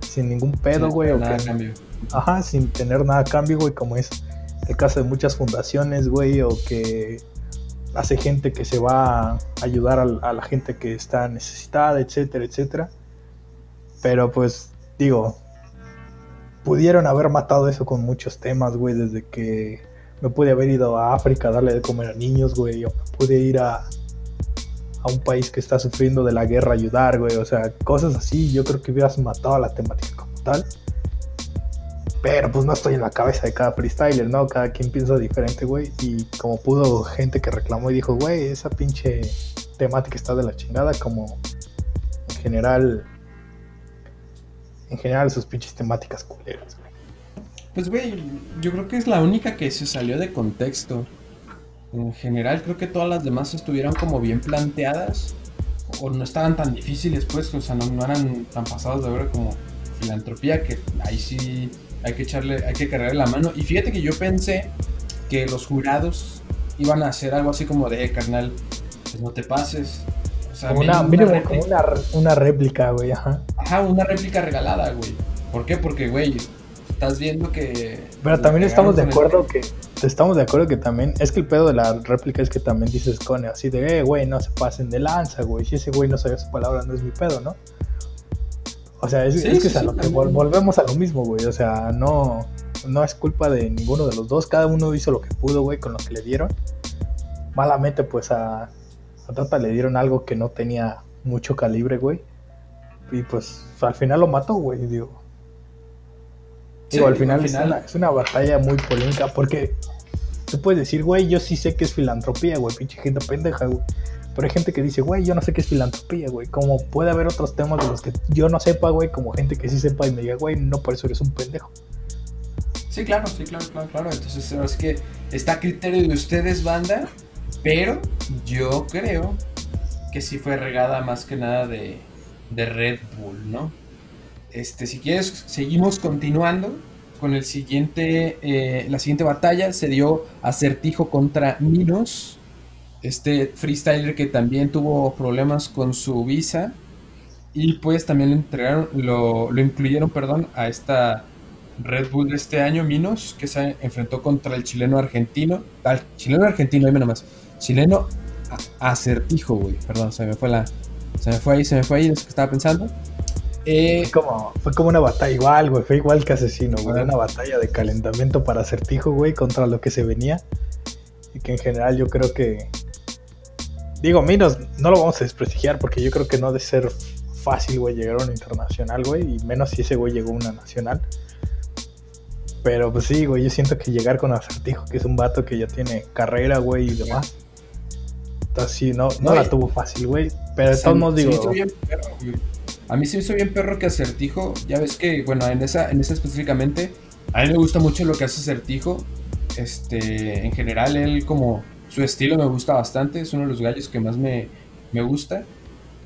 Sin ningún pedo, güey. nada cambio. Ajá, sin tener nada a cambio, güey, como es el caso de muchas fundaciones, güey, o que hace gente que se va a ayudar a la gente que está necesitada, etcétera, etcétera. Pero pues, digo, pudieron haber matado eso con muchos temas, güey, desde que me pude haber ido a África a darle de comer a niños, güey, o me pude ir a, a un país que está sufriendo de la guerra a ayudar, güey, o sea, cosas así, yo creo que hubieras matado a la temática como tal. Pero pues no estoy en la cabeza de cada freestyler, ¿no? Cada quien piensa diferente, güey. Y como pudo gente que reclamó y dijo, güey, esa pinche temática está de la chingada, como en general en general sus pinches temáticas culeras, güey. Pues, güey, yo creo que es la única que se salió de contexto. En general, creo que todas las demás estuvieron como bien planteadas. O no estaban tan difíciles, pues, o sea, no, eran tan pasados de ver como filantropía, que ahí sí hay que echarle, hay que cargarle la mano. Y fíjate que yo pensé que los jurados iban a hacer algo así como de, eh, carnal, pues no te pases, una, una, réplica, güey, ajá. Ajá, una réplica regalada, güey. ¿Por qué? Porque, güey, estás viendo que... Pero también estamos de acuerdo que... Estamos de acuerdo que también... Es que el pedo de la réplica es que también dices con así de, eh, güey, no se pasen de lanza, güey. Si ese güey no sabía su palabra, no es mi pedo, ¿no? O sea, es, que, volvemos a lo mismo, güey. O sea, no, no es culpa de ninguno de los dos. Cada uno hizo lo que pudo, güey, con lo que le dieron. Malamente, pues a, a Tata le dieron algo que no tenía mucho calibre, güey. Y pues al final lo mató, güey, digo. digo, al final, Es, una, batalla muy polémica porque tú puedes decir, güey, yo sí sé que es filantropía, güey, pinche gente pendeja, güey. Pero hay gente que dice, güey, yo no sé qué es filantropía, güey. Como puede haber otros temas de los que yo no sepa, güey, como gente que sí sepa y me diga, güey, no por eso eres un pendejo. Sí, claro, sí, claro, claro, claro. Entonces, es que está a criterio de ustedes, banda, pero yo creo que sí fue regada más que nada de, de Red Bull, ¿no? Este, si quieres, seguimos continuando con el siguiente, eh, la siguiente batalla. Se dio acertijo contra Minos, este freestyler que también tuvo problemas con su visa. Y pues también le entregaron, lo, lo incluyeron, perdón, a esta Red Bull de este año, Minos, que se enfrentó contra el chileno argentino. Al chileno argentino, dime nomás. Chileno acertijo, güey. Perdón, se me fue la. Se me fue ahí, se me fue ahí, es que estaba pensando. Eh, fue, como, fue como una batalla igual, güey. Fue igual que asesino, güey. Una batalla de calentamiento para acertijo, güey, contra lo que se venía. Y que en general yo creo que. Digo, Minos, no lo vamos a desprestigiar porque yo creo que no ha de ser fácil, güey, llegar a una internacional, güey. Y menos si ese güey llegó a una nacional. Pero pues sí, güey, yo siento que llegar con Acertijo, que es un vato que ya tiene carrera, güey, y demás. Entonces sí, no, no, la tuvo fácil, güey. Pero de todos modos digo... a mí se me hizo bien perro que Acertijo, ya ves que, bueno, en esa, en esa específicamente, a mí me gusta mucho lo que hace Acertijo. Este, en general, él como su estilo me gusta bastante, es uno de los gallos que más me, me gusta.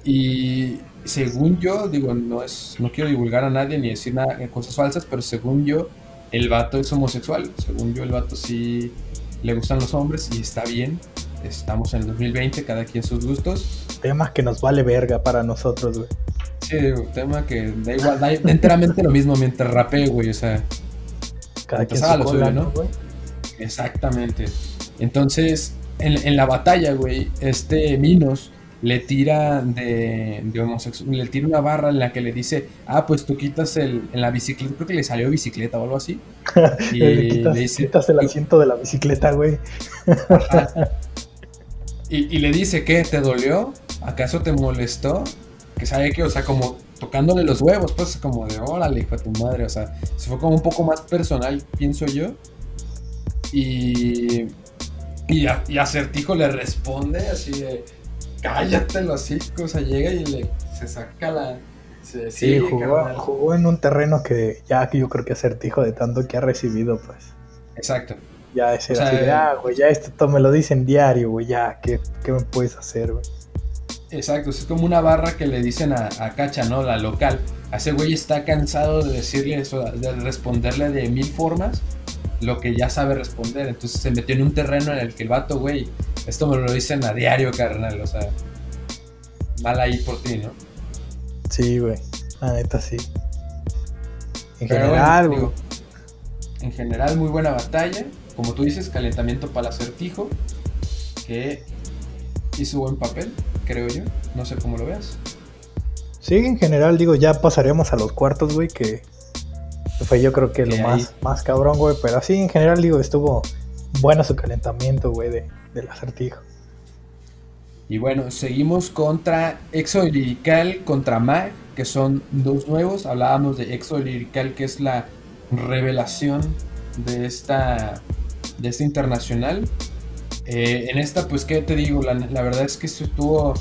Y según yo, digo, no es, no quiero divulgar a nadie ni decir nada, cosas falsas, pero según yo, el vato es homosexual. Según yo, el vato sí le gustan los hombres y está bien. Estamos en el 2020, cada quien sus gustos. Temas que nos vale verga para nosotros, güey. Sí, tema que da igual, da enteramente lo mismo mientras rapee, güey. O sea, cada quien su lo suyo, ¿no? Exactamente. Entonces, en, en la batalla, güey, este Minos le tira de, de homosexual, le tira una barra en la que le dice, ah, pues tú quitas el, en la bicicleta, creo que le salió bicicleta o algo así. y le, quitas, le dice, quitas el asiento de la bicicleta, güey. Y, y, le dice, ¿qué? ¿Te dolió? ¿Acaso te molestó? Que sabe que, o sea, como tocándole los huevos, pues como de, órale, hijo de tu madre, o sea, se fue como un poco más personal, pienso yo. Y, y, a, y Acertijo le responde así de cállate los hijos, o sea, llega y le, se saca la... sí, jugó, en un terreno que ya yo creo que acertijo de tanto que ha recibido, pues. Exacto. Ya es así de, ah, güey, ya esto me lo dicen diario, güey, ya, ¿qué, ¿qué, me puedes hacer, güey? Exacto, es como una barra que le dicen a, a Cacha, ¿no? La local. A ese güey está cansado de decirle eso, de responderle de mil formas lo que ya sabe responder. Entonces se metió en un terreno en el que el vato, güey, esto me lo dicen a diario, carnal, o sea, mal ahí por ti, ¿no? Sí, güey, la neta sí. En general, güey. en general, muy buena batalla. Como tú dices, calentamiento para el acertijo, que hizo buen papel, creo yo. No sé cómo lo veas. Sí, en general, digo, ya pasaremos a los cuartos, güey, que fue yo creo que lo más, más cabrón, güey. Pero sí, en general, digo, estuvo bueno su calentamiento, güey, de, del acertijo. Y bueno, seguimos contra Exo Lirical contra Mag, que son dos nuevos. Hablábamos de Exo Lirical, que es la revelación de esta, de esta internacional. Eh, en esta, pues, ¿qué te digo? La, la verdad es que estuvo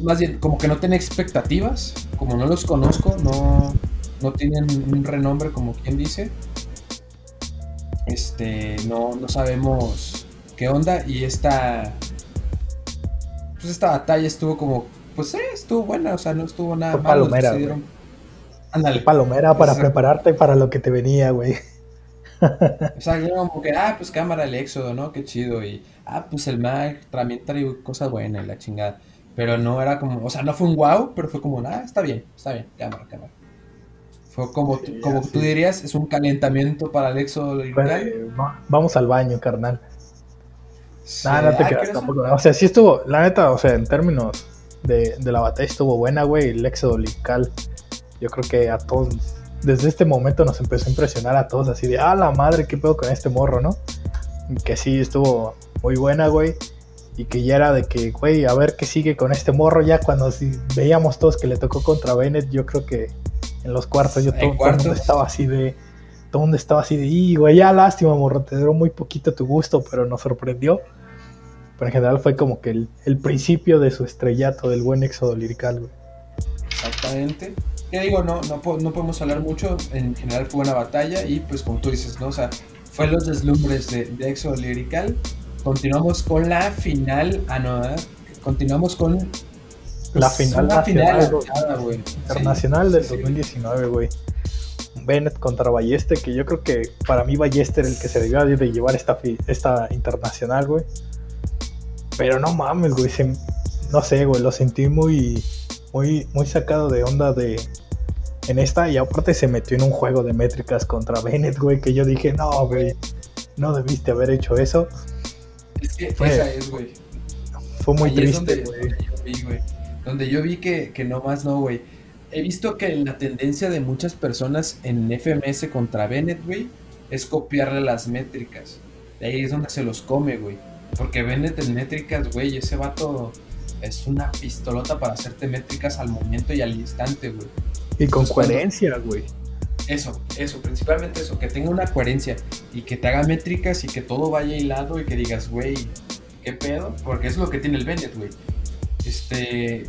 más bien como que no tenía expectativas, como no los conozco, no, no tienen un renombre como quien dice. Este, no, no sabemos qué onda y esta pues esta batalla estuvo como pues eh, estuvo buena, o sea, no estuvo nada Fue palomera, Ándale. Palomera para prepararte para lo que te venía, güey. O sea, como que, ah, pues cámara el éxodo, ¿no? Qué chido. Y, ah, pues el Mag también trae cosas buenas y la chingada. Pero no era como, o sea, no fue un wow, pero fue como, ah, está bien, está bien, cámara, cámara como, como tú dirías, es un calentamiento para el éxodo vamos al baño, carnal. Nada, no te quedas tampoco. O sea, sí estuvo, la neta, o sea, en términos de, la batalla estuvo buena, güey. El éxodo lirical, yo creo que a todos, desde este momento nos empezó a impresionar a todos, así de, ah, la madre, qué pedo con este morro, ¿no? Que sí estuvo muy buena, güey. Y que ya era de que, güey, a ver qué sigue con este morro. Ya cuando veíamos todos que le tocó contra Bennett, yo creo que en los cuartos. Yo todo, el mundo estaba así de. Todo el mundo estaba así de. Y güey, ya lástima, morro. Te duró muy poquito tu gusto, pero nos sorprendió. Pero en general fue como que el, principio de su estrellato del buen éxodo lirical, güey. Exactamente. Ya digo, no, no, no podemos hablar mucho. En general fue una batalla y pues como tú dices, ¿no? O sea, fue los deslumbres de, de éxodo lirical. Continuamos con la final. Ah, no, Continuamos con la final nacional, internacional del 2019, güey. Bennett contra Balleste, que yo creo que para mí Balleste era el que se debió de llevar esta, esta internacional, güey. Pero no mames, güey. no sé, güey. Lo sentí muy, muy, muy sacado de onda de, en esta. Y aparte se metió en un juego de métricas contra Bennett, güey. Que yo dije, no, güey. No debiste haber hecho eso. Es que esa es, güey. Fue muy triste, güey donde yo vi que, que no más no, güey. He visto que la tendencia de muchas personas en FMS contra Bennett, güey, es copiarle las métricas. De ahí es donde se los come, güey. Porque Bennett en métricas, güey, ese vato es una pistolota para hacerte métricas al momento y al instante, güey. Y con coherencia, güey. Eso, eso, principalmente eso, que tenga una coherencia y que te haga métricas y que todo vaya hilado y que digas, güey, ¿qué pedo? Porque es lo que tiene el Bennett, güey este,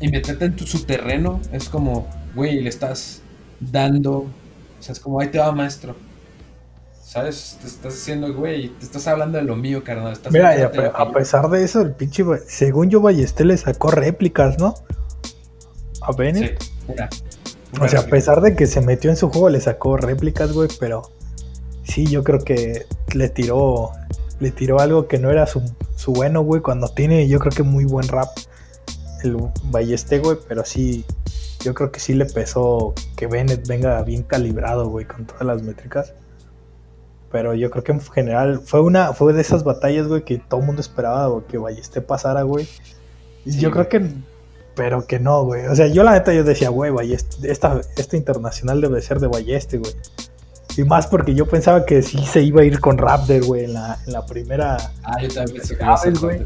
y meterte en tu, su terreno, es como, güey, le estás dando, o sea, es como, ahí te va, maestro. ¿Sabes? Te estás haciendo, güey, te estás hablando de lo mío, carnal. Mira, a, pesar de eso, el pinche, según yo, Ballester le sacó réplicas, ¿no? A Bennett. o sea, a pesar de que se metió en su juego, le sacó réplicas, güey, pero sí, yo creo que le tiró, le tiró algo que no era su, su bueno, güey, cuando tiene, yo creo que muy buen rap el Balleste, güey, pero sí, yo creo que sí le pesó que Bennett venga bien calibrado, güey, con todas las métricas. Pero yo creo que en general fue una fue de esas batallas, güey, que todo el mundo esperaba que Balleste pasara, güey. Y yo creo que pero que no, güey. O sea, yo la neta yo decía, güey, Balleste, esta, esta internacional debe ser de Balleste, güey. Y más porque yo pensaba que sí se iba a ir con Raptor, güey, en la, en la primera. Ah, yo también pensé que güey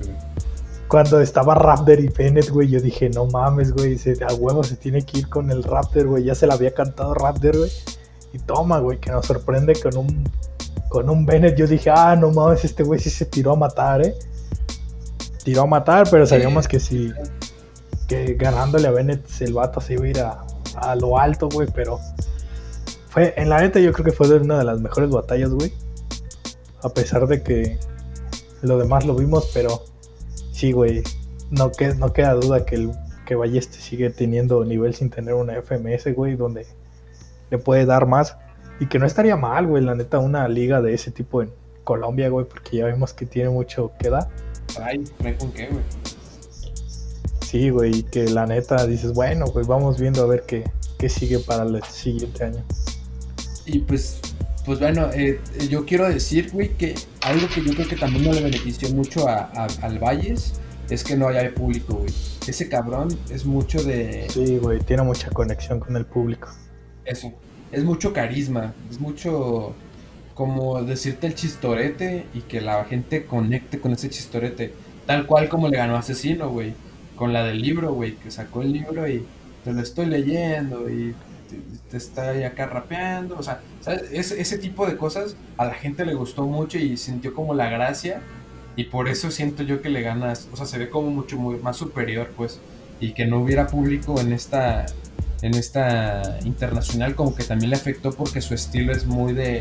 cuando estaba Raptor y Bennett, güey, yo dije, no mames, güey, a huevo se tiene que ir con el Raptor, güey, ya se la había cantado Raptor, güey. Y toma, güey, que nos sorprende con un con un Bennett. Yo dije, ah, no mames, este güey sí se tiró a matar, eh. Tiró a matar, pero sabíamos que sí, que ganándole a Bennett el vato se iba a ir a, a lo alto, güey, pero fue, en la neta yo creo que fue una de las mejores batallas, güey. A pesar de que lo demás lo vimos, pero sí, güey, no, que, no queda duda que, el, que Balleste sigue teniendo nivel sin tener una FMS, güey, donde le puede dar más. Y que no estaría mal, güey, la neta, una liga de ese tipo en Colombia, güey, porque ya vemos que tiene mucho que dar. Ay, ¿me con qué, güey? Sí, güey, que la neta dices, bueno, güey, vamos viendo a ver qué, qué sigue para el siguiente año. Y pues pues bueno, eh, yo quiero decir, güey, que algo que yo creo que también no le benefició mucho a, al Valles es que no haya público, güey. Ese cabrón es mucho de... Sí, güey, tiene mucha conexión con el público. Eso, es mucho carisma, es mucho como decirte el chistorete y que la gente conecte con ese chistorete. Tal cual como le ganó Asesino, güey. Con la del libro, güey, que sacó el libro y te lo estoy leyendo y te, está ahí acá rapeando, o sea, ese tipo de cosas a la gente le gustó mucho y sintió como la gracia y por eso siento yo que le ganas, o sea, se ve como mucho más superior, pues, y que no hubiera público en esta en esta internacional como que también le afectó porque su estilo es muy de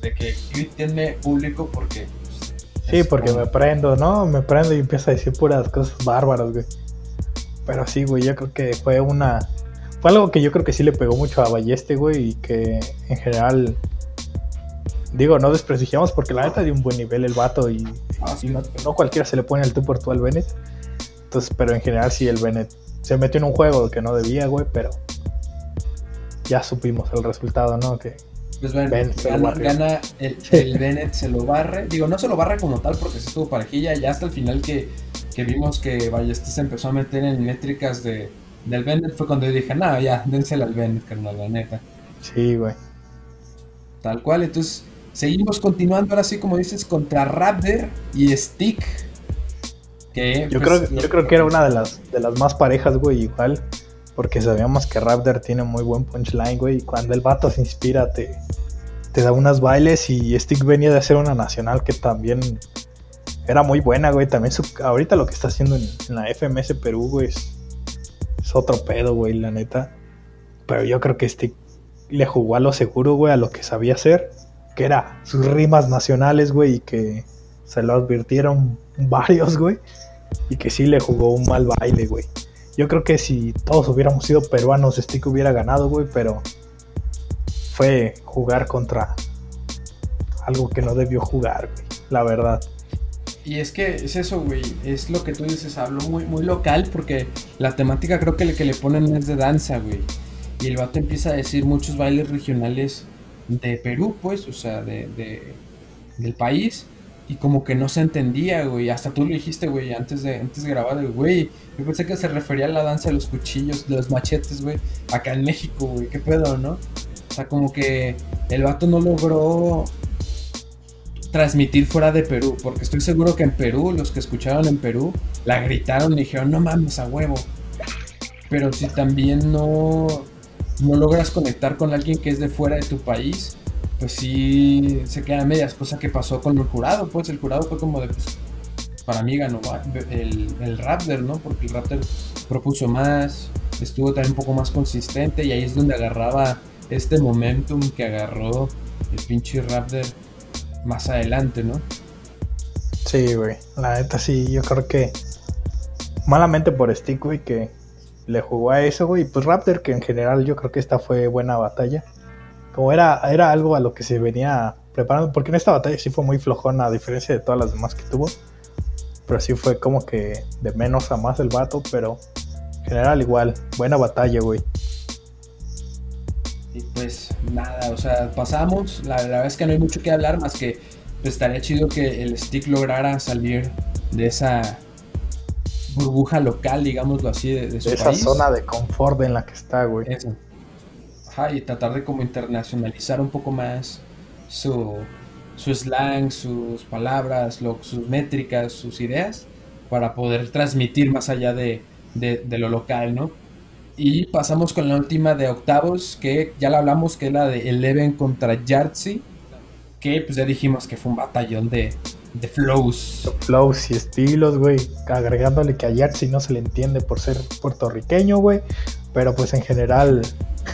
de que tiene público porque pues, Sí, porque me prendo, ¿no? Me prendo y empiezo a decir puras cosas bárbaras, güey. Pero sí, güey, yo creo que fue una fue algo que yo creo que sí le pegó mucho a Balleste, güey, y que en general, digo, no desprestigiamos porque la neta dio un buen nivel el vato y, ah, no, cualquiera se le pone el tú por tú al Bennett. Entonces, pero en general sí el Bennett se metió en un juego que no debía, güey, pero ya supimos el resultado, ¿no? Que pues bueno, gana, el, el Bennett, se lo barre. Digo, no se lo barre como tal porque se estuvo parejilla. Ya hasta el final que, que vimos que Balleste se empezó a meter en métricas de, del Bennett fue cuando yo dije, no, ya, dénsela al Bennett, carnal, la neta. Sí, güey. Tal cual, entonces seguimos continuando ahora sí, como dices, contra Raptor y Stick. Que, yo, pues, creo, yo creo que era una de las, de las más parejas, güey, igual. Porque sabíamos que Raptor tiene muy buen punchline, güey. Y cuando el vato se inspira, te, te da unas bailes. Y Stick venía de hacer una nacional que también era muy buena, güey. También su, ahorita lo que está haciendo en, la FMS Perú, güey, es, otro pedo, güey, la neta. Pero yo creo que este le jugó a lo seguro, güey, a lo que sabía hacer, que era sus rimas nacionales, güey, y que se lo advirtieron varios, güey, y que sí le jugó un mal baile, güey. Yo creo que si todos hubiéramos sido peruanos, Stick hubiera ganado, güey, pero fue jugar contra algo que no debió jugar, güey, la verdad. Y es que es eso, güey, es lo que tú dices, hablo muy, muy local porque la temática creo que le, que le ponen es de danza, güey. Y el vato empieza a decir muchos bailes regionales de Perú, pues, o sea, de del país. Y como que no se entendía, güey. Hasta tú lo dijiste, güey, antes de, antes de grabar, güey. Yo pensé que se refería a la danza de los cuchillos, de los machetes, güey. Acá en México, güey. ¿Qué pedo, no? O sea, como que el vato no logró transmitir fuera de Perú, porque estoy seguro que en Perú, los que escucharon en Perú, la gritaron y dijeron, no mames, a huevo. Pero si también no, no logras conectar con alguien que es de fuera de tu país, pues sí se quedan medias, cosa que pasó con el jurado, pues el jurado fue como de, pues, para mí ganó el, el Raptor, ¿no? Porque el Raptor propuso más, estuvo también un poco más consistente y ahí es donde agarraba este momentum que agarró el pinche Raptor más adelante, ¿no? Sí, güey. La neta sí, yo creo que malamente por Stick, güey, que le jugó a eso, güey. Pues Raptor, que en general yo creo que esta fue buena batalla. Como era, era algo a lo que se venía preparando, porque en esta batalla sí fue muy flojona, a diferencia de todas las demás que tuvo. Pero sí fue como que de menos a más el vato, pero en general igual, buena batalla, güey. Y pues nada, o sea, pasamos. La, verdad es que no hay mucho que hablar, más que pues, estaría chido que el stick lograra salir de esa burbuja local, digámoslo así, de, su de esa zona de confort en la que está, güey. Eso. Y tratar de como internacionalizar un poco más su, su slang, sus palabras, sus métricas, sus ideas, para poder transmitir más allá de, de lo local, ¿no? Y pasamos con la última de octavos, que ya la hablamos, que es la de Eleven contra Yartzi, que pues ya dijimos que fue un batallón de, de flows. flows y estilos, güey. Agregándole que a Yartzi no se le entiende por ser puertorriqueño, güey. Pero pues en general,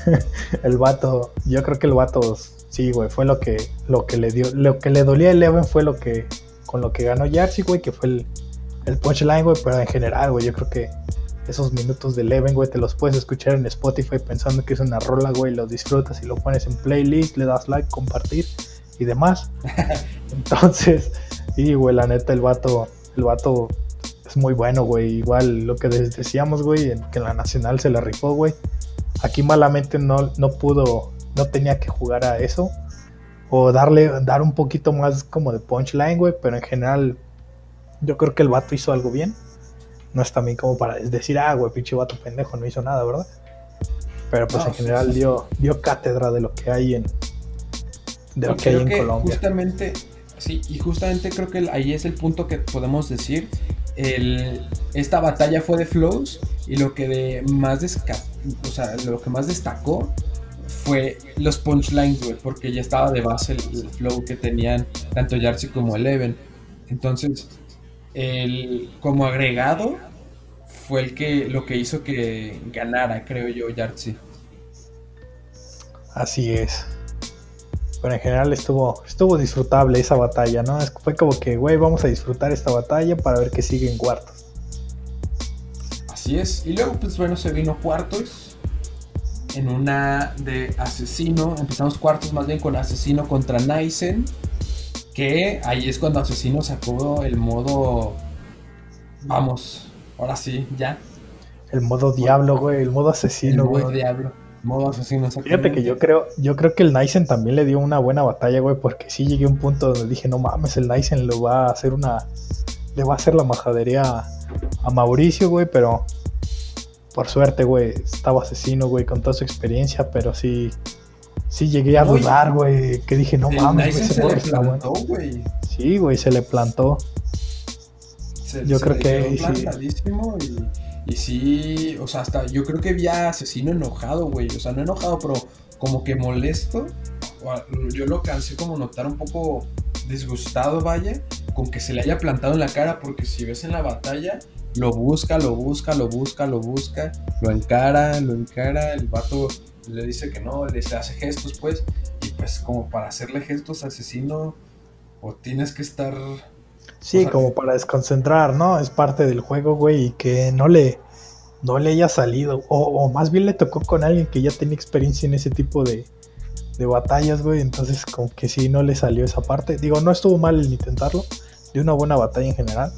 el vato, yo creo que el vato, sí, güey, fue lo que, lo que le dio, lo que le dolía a Eleven fue lo que, con lo que ganó Yartzi, güey, que fue el, el punchline, güey. Pero en general, güey, yo creo que esos minutos de Eleven, güey, te los puedes escuchar en Spotify pensando que es una rola, güey, lo disfrutas y lo pones en playlist, le das like, compartir y demás. Entonces, y güey, la neta, el vato, el vato muy bueno, güey. Igual lo que decíamos, güey, que en la nacional se la rifó, güey. Aquí malamente no, no pudo, no tenía que jugar a eso. O darle, dar un poquito más como de punchline, güey. Pero en general, yo creo que el vato hizo algo bien no es también como para decir, ah, güey, pinche vato pendejo, no hizo nada, ¿verdad? Pero pues en general dio, dio cátedra de lo que hay en, de lo que hay en Colombia. Justamente, sí, y justamente creo que ahí es el punto que podemos decir. El, esta batalla fue de flows y lo que de más o sea, lo que más destacó fue los punchlines, porque ya estaba de base el, flow que tenían tanto Yarcy como Eleven. Entonces, el, como agregado fue el que lo que hizo que ganara, creo yo, Yartzi. Así es. Pero en general estuvo, estuvo disfrutable esa batalla, ¿no? Fue como que, güey, vamos a disfrutar esta batalla para ver qué sigue en cuartos. Así es. Y luego, pues bueno, se vino cuartos. En una de asesino. Empezamos cuartos más bien con asesino contra Naisen. Que ahí es cuando Asesino sacó el modo. Vamos, ahora sí, ya. El modo diablo, güey, el modo asesino, güey. El modo diablo. Modo asesino, Fíjate que yo creo, yo creo que el Nysen también le dio una buena batalla, güey, porque sí llegué a un punto donde dije, no mames, el Nysen le va a hacer una. Le va a hacer la majadería a Mauricio, güey, pero por suerte, güey, estaba asesino, güey, con toda su experiencia, pero sí, Sí, llegué a dudar, güey. Que dije, no mames, güey, se le plantó, güey. Sí, güey, se le plantó. yo creo que plantadísimo y, y, sí, o sea, hasta yo creo que vi a asesino enojado, güey. O sea, no enojado, pero como que molesto. Yo lo cansé como notar un poco disgustado, vaya, con que se le haya plantado en la cara, porque si ves en la batalla, lo busca, lo busca, lo busca, lo busca, lo encara, lo encara, el vato le dice que no, le hace gestos, pues, y pues como para hacerle gestos asesino, o tienes que estar... Sí, como para desconcentrar, ¿no? Es parte del juego, güey, y que no le, no le haya salido, o, o más bien le tocó con alguien que ya tenía experiencia en ese tipo de, de batallas, güey. Entonces, como que sí, no le salió esa parte. Digo, no estuvo mal el intentarlo. De una buena batalla en general.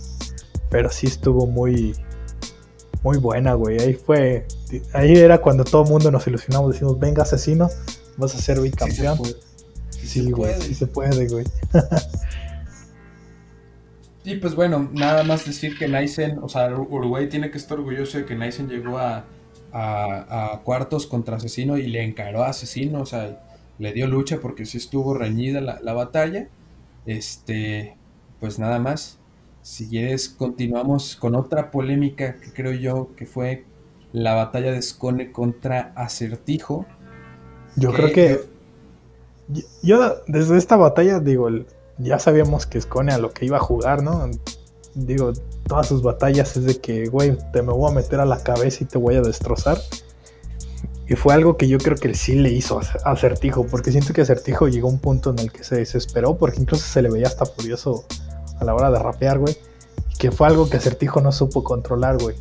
Pero sí estuvo muy. Muy buena, güey. Ahí fue. Ahí era cuando todo el mundo nos ilusionamos. Decimos, venga, asesino, vas a ser bicampeón. Sí, sí, güey. Sí se puede, güey. y pues bueno, nada más decir que Naisen, o sea, Uruguay tiene que estar orgulloso de que Naisen llegó a, a, a, cuartos contra Asesino y le encaró a Asesino, o sea, le dio lucha porque sí estuvo reñida la, batalla. Este, pues nada más. Si quieres, continuamos con otra polémica que creo yo que fue la batalla de Scone contra Acertijo. Yo creo que. Yo, desde esta batalla, digo, ya sabíamos que Scone a lo que iba a jugar, ¿no? Digo, todas sus batallas es de que, güey, te me voy a meter a la cabeza y te voy a destrozar. Y fue algo que yo creo que sí le hizo a Acertijo, porque siento que Acertijo llegó a un punto en el que se desesperó, porque incluso se le veía hasta furioso a la hora de rapear, güey. Que fue algo que Acertijo no supo controlar, güey.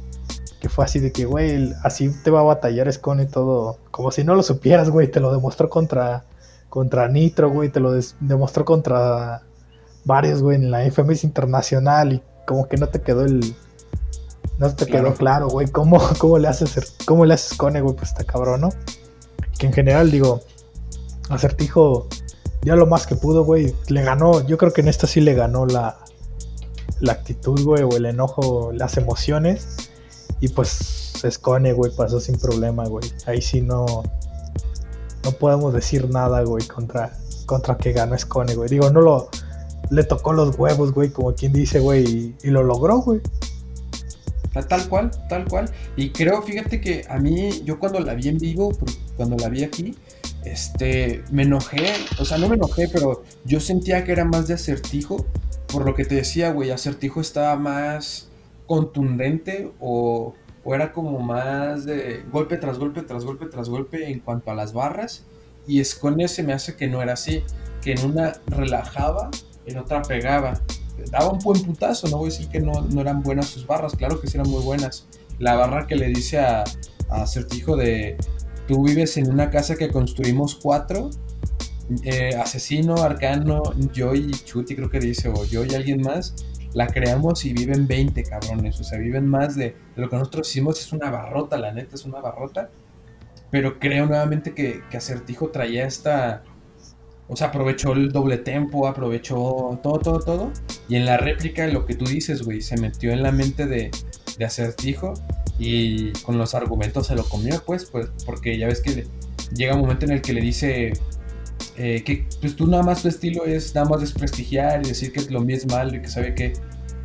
Que fue así de que, güey, así te va a batallar Scone y todo. Como si no lo supieras, güey. Te lo demostró contra, contra Nitro, güey. Te lo demostró contra varios, güey, en la FMS Internacional. Y como que no te quedó el, no te quedó claro, güey, ¿cómo, cómo le haces cómo le haces Cone, güey, pues está cabrón, ¿no? Que en general, digo, Acertijo ya lo más que pudo, güey, le ganó, yo creo que en esta sí le ganó la, la actitud, güey, o el enojo, las emociones. Y pues Scone, güey, pasó sin problema, güey. Ahí sí no, no podemos decir nada, güey, contra, contra que ganó Scone, güey. Digo, no lo, le tocó los huevos, güey, como quien dice, güey, y, lo logró, güey. Tal cual, tal cual. Y creo, fíjate que a mí, yo cuando la vi en vivo, cuando la vi aquí, este, me enojé, o sea, no me enojé, pero yo sentía que era más de acertijo, por lo que te decía, güey, acertijo estaba más contundente o, o era como más de golpe tras golpe, tras golpe, tras golpe en cuanto a las barras. Y Escone se me hace que no era así, que en una relajaba, en otra pegaba daba un buen putazo, no voy a decir que no, eran buenas sus barras, claro que sí eran muy buenas. La barra que le dice a, a Certijo de, tú vives en una casa que construimos cuatro, eh, asesino, arcano, yo y Chuti creo que dice, o yo y alguien más, la creamos y viven 20 cabrones, o sea, viven más de, lo que nosotros hicimos, es una barrota, la neta es una barrota, pero creo nuevamente que, que Acertijo traía esta, o sea, aprovechó el doble tempo, aprovechó todo, todo, todo. Y en la réplica, lo que tú dices, güey, se metió en la mente de, de acertijo y con los argumentos se lo comió, pues, pues porque ya ves que llega un momento en el que le dice eh, que pues tú nada más tu estilo es nada más desprestigiar y decir que lo mío es mal y que sabe que...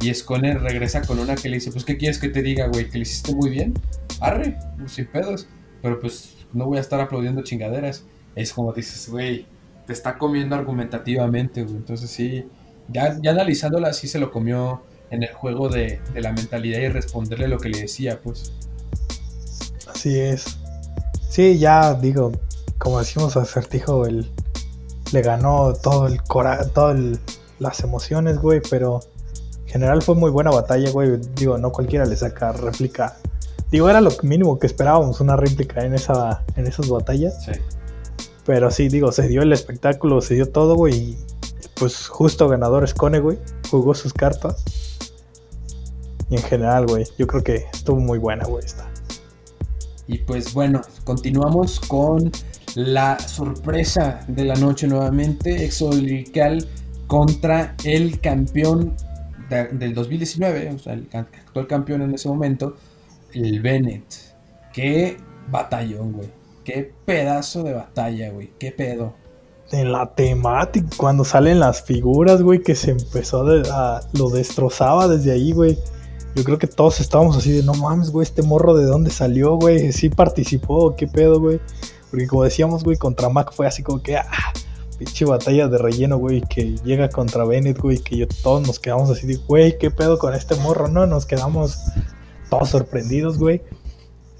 Y Scone regresa con una que le dice, pues, ¿qué quieres que te diga, güey? ¿Que le hiciste muy bien? Arre, sin pedos. Pero pues no voy a estar aplaudiendo chingaderas. Es como dices, güey, te está comiendo argumentativamente, güey. Entonces sí, ya, ya analizándola, sí se lo comió en el juego de, la mentalidad y responderle lo que le decía, pues. Así es. Sí, ya digo, como decimos acertijo, el, le ganó todo el cora todas las emociones, güey, pero en general fue muy buena batalla, güey. Digo, no cualquiera le saca réplica. Digo, era lo mínimo que esperábamos, una réplica en esa en esas batallas. Sí. Pero sí, digo, se dio el espectáculo, se dio todo, güey. Y pues justo ganador es Cone, güey. Jugó sus cartas. Y en general, güey, yo creo que estuvo muy buena, güey. Y pues bueno, continuamos con la sorpresa de la noche nuevamente. Exolical contra el campeón del 2019, o sea, el actual campeón en ese momento, el Bennett. Qué batallón, güey. Qué pedazo de batalla, güey. Qué pedo. En la temática, cuando salen las figuras, güey, que se empezó a, lo destrozaba desde ahí, güey. Yo creo que todos estábamos así de, no mames, güey, este morro de dónde salió, güey. Sí participó, qué pedo, güey. Porque como decíamos, güey, contra Mac fue así como que, ah, pinche batalla de relleno, güey, que llega contra Bennett, güey, que yo, todos nos quedamos así de, güey, ¿qué pedo con este morro? No, nos quedamos todos sorprendidos, güey.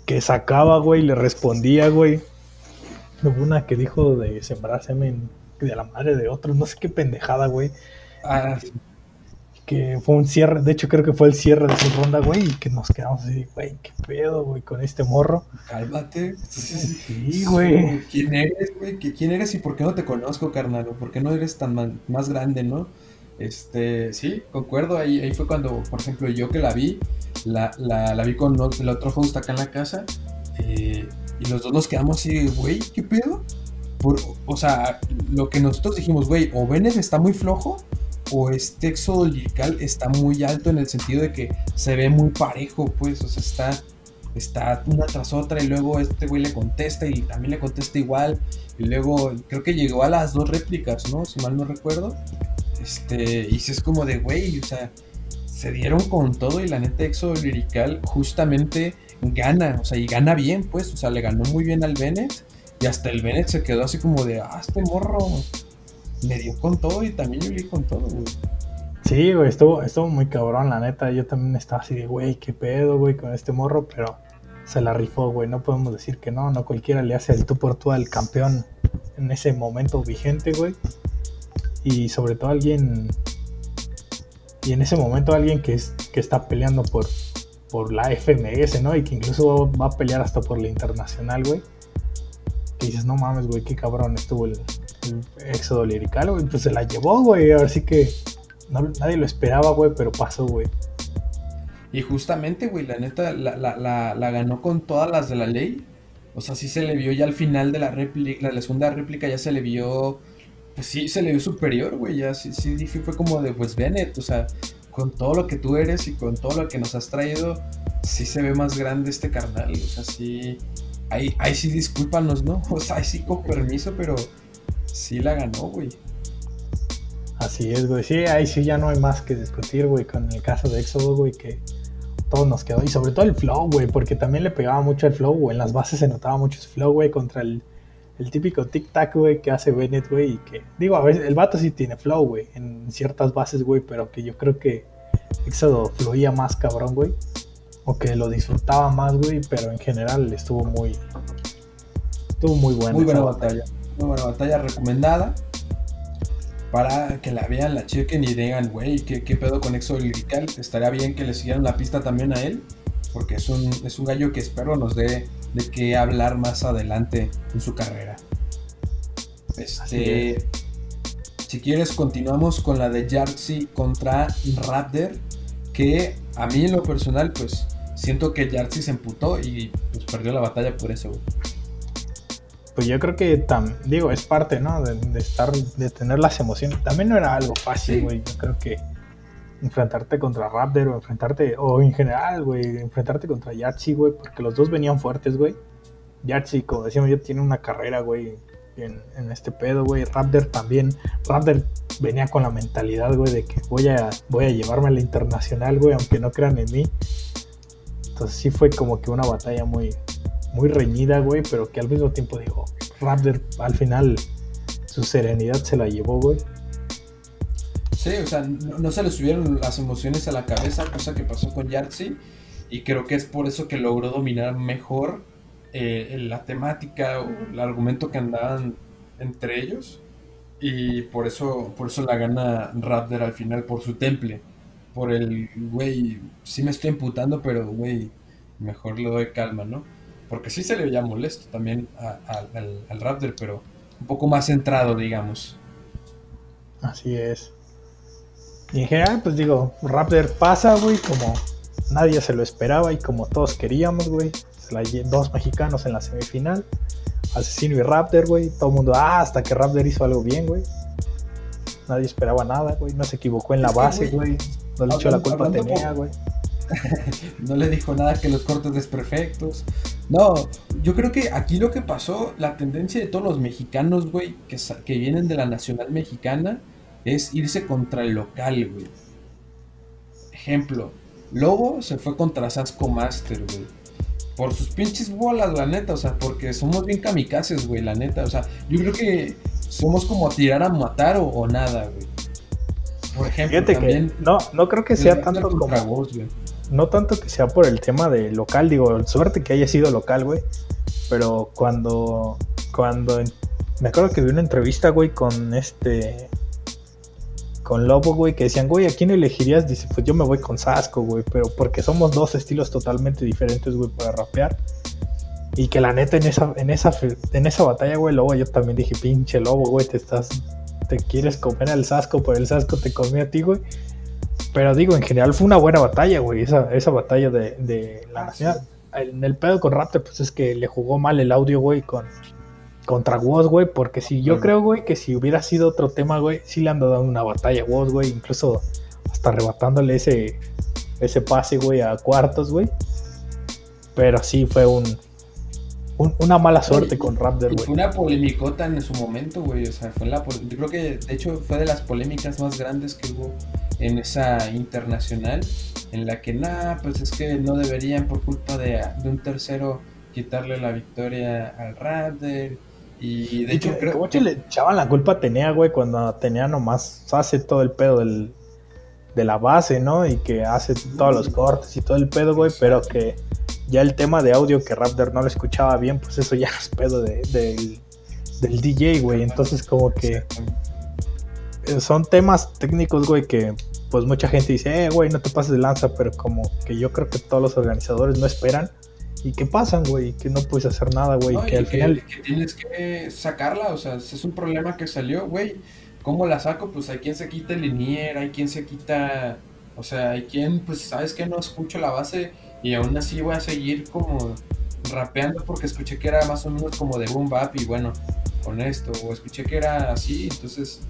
Que sacaba, güey, le respondía, güey. Hubo una que dijo de sembrar semen de la madre de otros, no sé qué pendejada, güey. Ah, que fue un cierre, de hecho creo que fue el cierre de su ronda, güey, y que nos quedamos así, güey, qué pedo, güey, con este morro. Cálmate. Sí, güey. ¿Quién eres, güey? ¿Quién eres y por qué no te conozco, carnal? ¿Por qué no eres tan más grande, no? Este, sí, concuerdo, ahí, fue cuando, por ejemplo, yo que la vi, la, vi con el otro host acá en la casa, eh, y los dos nos quedamos así, güey, ¿qué pedo? Por, o sea, lo que nosotros dijimos, güey, o Bennett está muy flojo, o este éxodo lirical está muy alto en el sentido de que se ve muy parejo, pues, o sea, está, está una tras otra y luego este güey le contesta y también le contesta igual y luego creo que llegó a las dos réplicas, ¿no? Si mal no recuerdo. Este, y si es como de, güey, o sea, se dieron con todo y la neta éxodo lirical justamente gana, o sea, y gana bien, pues, o sea, le ganó muy bien al Bennett y hasta el Bennett se quedó así como de, ah, este morro me dio con todo y también yo le con todo, güey. Sí, güey, estuvo, estuvo muy cabrón, la neta. Yo también estaba así de, güey, qué pedo, güey, con este morro, pero se la rifó, güey. No podemos decir que no, no cualquiera le hace el tú por tú al campeón en ese momento vigente, güey. Y sobre todo alguien. Y en ese momento alguien que, es, que está peleando por, por la FMS, ¿no? Y que incluso va a pelear hasta por la internacional, güey. Que dices, no mames, güey, qué cabrón estuvo el, éxodo lirical, güey, pues se la llevó, güey. Ahora sí que nadie lo esperaba, güey, pero pasó, güey. Y justamente, güey, la neta la, la, la, ganó con todas las de la ley. O sea, sí se le vio ya al final de la réplica, la segunda réplica ya se le vio, pues sí, se le vio superior, güey. Ya sí, sí, fue como de, pues Bennett, o sea, con todo lo que tú eres y con todo lo que nos has traído, sí se ve más grande este carnal. O sea, sí, ahí, ahí sí discúlpanos, ¿no? O sea, ahí sí con permiso, pero sí la ganó, güey. Así es, güey. Sí, ahí sí ya no hay más que discutir, güey, con el caso de Éxodo, güey, que todo nos quedó. Y sobre todo el flow, güey, porque también le pegaba mucho el flow, güey. En las bases se notaba mucho ese flow, güey, contra el, típico tic-tac, güey, que hace Bennett, güey. Y que, digo, a veces el vato sí tiene flow, güey, en ciertas bases, güey, pero que yo creo que Éxodo fluía más cabrón, güey. O que lo disfrutaba más, güey, pero en general estuvo muy. Estuvo muy bueno. Muy buena batalla una buena batalla recomendada. Para que la vean, la chequen y digan, güey, ¿qué, ¿qué, pedo con Exo Lirical? Estaría bien que le siguieran la pista también a él. Porque es un, es un gallo que espero nos dé de qué hablar más adelante en su carrera. Este, si quieres, continuamos con la de Yartzi contra Raptor. Que a mí en lo personal, pues siento que Yartzi se emputó y pues perdió la batalla por eso, pues yo creo que, digo, es parte, ¿no? De, estar, de tener las emociones. También no era algo fácil, güey. Yo creo que enfrentarte contra Raptor o enfrentarte, o en general, güey, enfrentarte contra Yachi, güey, porque los dos venían fuertes, güey. Yachi, como decíamos yo, tiene una carrera, güey, en, este pedo, güey. Raptor también. Raptor venía con la mentalidad, güey, de que voy a, voy a llevarme a la internacional, güey, aunque no crean en mí. Entonces sí fue como que una batalla muy, muy reñida, güey, pero que al mismo tiempo digo, Raptor al final su serenidad se la llevó, güey. Sí, o sea, no, se le subieron las emociones a la cabeza, cosa que pasó con Yartzi, y creo que es por eso que logró dominar mejor eh, la temática o el argumento que andaban entre ellos, y por eso, por eso la gana Raptor al final, por su temple, por el, güey, sí me estoy imputando, pero, güey, mejor le doy calma, ¿no? porque sí se le veía molesto también al, Raptor, pero un poco más centrado, digamos. Así es. Y en general, pues digo, Raptor pasa, güey, como nadie se lo esperaba y como todos queríamos, güey. Dos mexicanos en la semifinal. Asesino y Raptor, güey. Todo el mundo, ah, hasta que Raptor hizo algo bien, güey. Nadie esperaba nada, güey. No se equivocó en la base, güey. No le echó la culpa tenía, güey. no le dijo nada que los cortes desperfectos. No, yo creo que aquí lo que pasó, la tendencia de todos los mexicanos, güey, que, que vienen de la nacional mexicana, es irse contra el local, güey. Ejemplo, Lobo se fue contra Sasco Master, güey. Por sus pinches bolas, la neta, o sea, porque somos bien kamikazes, güey, la neta. O sea, yo creo que somos como tirar a matar o, nada, güey. Por ejemplo, Fíjate que no, no creo que sea tanto como. no tanto que sea por el tema de local, digo, suerte que haya sido local, güey. Pero cuando. Cuando. Me acuerdo que vi una entrevista, güey, con este. Con Lobo, güey, que decían, güey, ¿a quién elegirías? Dice, pues yo me voy con Sasco, güey, pero porque somos dos estilos totalmente diferentes, güey, para rapear. Y que la neta en esa, en esa, en esa batalla, güey, Lobo, yo también dije, pinche Lobo, güey, te estás, te quieres comer al Sasco, pero el Sasco te comió a ti, güey. Pero digo, en general fue una buena batalla, güey, esa, esa batalla de, de la nacional. En el pedo con Raptor, pues es que le jugó mal el audio, güey, con, contra Woz, güey, porque si yo creo, güey, que si hubiera sido otro tema, güey, sí le han dado una batalla a Woz, güey, incluso hasta arrebatándole ese, ese pase, güey, a cuartos, güey. Pero sí fue un, una mala suerte con Raptor, güey. Fue una polemicota en su momento, güey, o sea, fue la, yo creo que de hecho fue de las polémicas más grandes que hubo en esa internacional, en la que, nada, pues es que no deberían por culpa de, de un tercero quitarle la victoria al Raptor y de hecho, creo ¿Cómo que le echaban la culpa a Tenea, güey, cuando Tenea nomás hace todo el pedo del, de la base, ¿no? Y que hace todos los cortes y todo el pedo, güey, pero que ya el tema de audio que Raptor no lo escuchaba bien, pues eso ya es pedo de, del DJ, güey. Entonces, como que son temas técnicos, güey, que pues mucha gente dice, eh, güey, no te pases de lanza, pero como que yo creo que todos los organizadores no esperan y qué pasan, güey, que no puedes hacer nada, güey, que al final... Que tienes que sacarla, o sea, es un problema que salió, güey, ¿cómo la saco? Pues hay quien se quita el linier, hay quien se quita, o sea, hay quien, pues, ¿sabes que No escucho la base y aún así voy a seguir como rapeando porque escuché que era más o menos como de boom bap y bueno, con esto, o escuché que era así, entonces,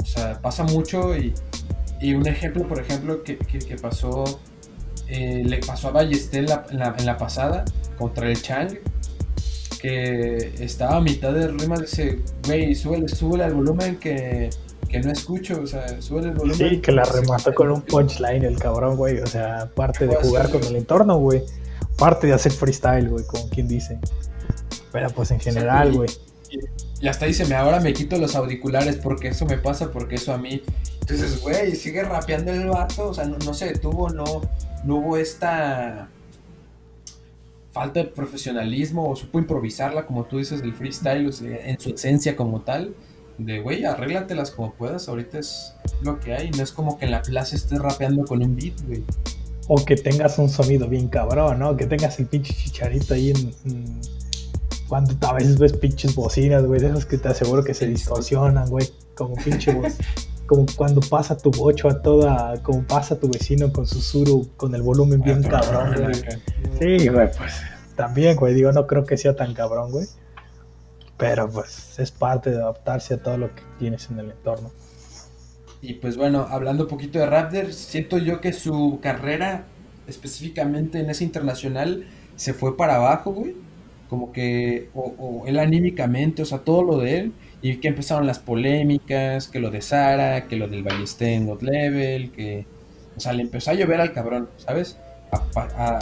o sea, pasa mucho y, y un ejemplo, por ejemplo, que, que, que pasó eh, le pasó a Ballester en la, pasada contra el Chang, que estaba a mitad de rima, dice, güey, súbele, súbele al volumen que, no escucho, o sea, súbele el volumen. Sí, que la remató con un punchline el cabrón, güey, o sea, parte de jugar con el entorno, güey, parte de hacer freestyle, güey, como quien dice. Pero pues en general, güey. Y hasta dice, ahora me quito los auriculares porque eso me pasa, porque eso a mí. Entonces, güey, sigue rapeando el vato, o sea, no, no se detuvo, no, no hubo esta falta de profesionalismo o supo improvisarla, como tú dices, del freestyle, en su esencia como tal. De, güey, arréglatelas como puedas, ahorita es lo que hay, no es como que en la plaza estés rapeando con un beat, güey. O que tengas un sonido bien cabrón, ¿no? Que tengas el pinche chicharito ahí en... Cuando a veces ves pinches bocinas, güey, de esos que te aseguro que se distorsionan, güey, como pinche voz. como cuando pasa tu bocho a toda, como pasa tu vecino con su suru, con el volumen bien ah, cabrón, güey. Sí, güey, pues también, güey, digo, no creo que sea tan cabrón, güey. Pero pues es parte de adaptarse a todo lo que tienes en el entorno. Y pues bueno, hablando un poquito de Raptor, siento yo que su carrera, específicamente en ese internacional, se fue para abajo, güey. Como que, o, o él anímicamente, o sea, todo lo de él y que empezaron las polémicas, que lo de Sara, que lo del Ballester God Level, que... O sea, le empezó a llover al cabrón, ¿sabes?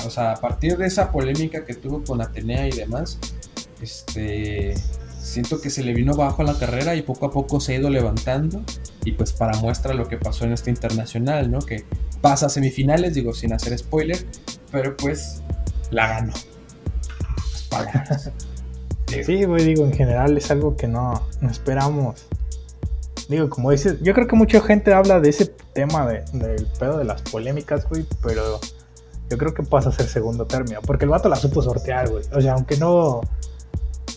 o sea, a partir de esa polémica que tuvo con Atenea y demás, este... Siento que se le vino bajo la carrera y poco a poco se ha ido levantando. Y pues para muestra lo que pasó en este internacional, ¿no? Que pasa a semifinales, digo, sin hacer spoiler, pero pues la ganó. Sí, güey, digo, en general es algo que no, esperamos. Digo, como dices, yo creo que mucha gente habla de ese tema de, del pedo de las polémicas, güey, pero yo creo que pasa a ser segundo término, porque el vato la supo sortear, güey. O sea, aunque no,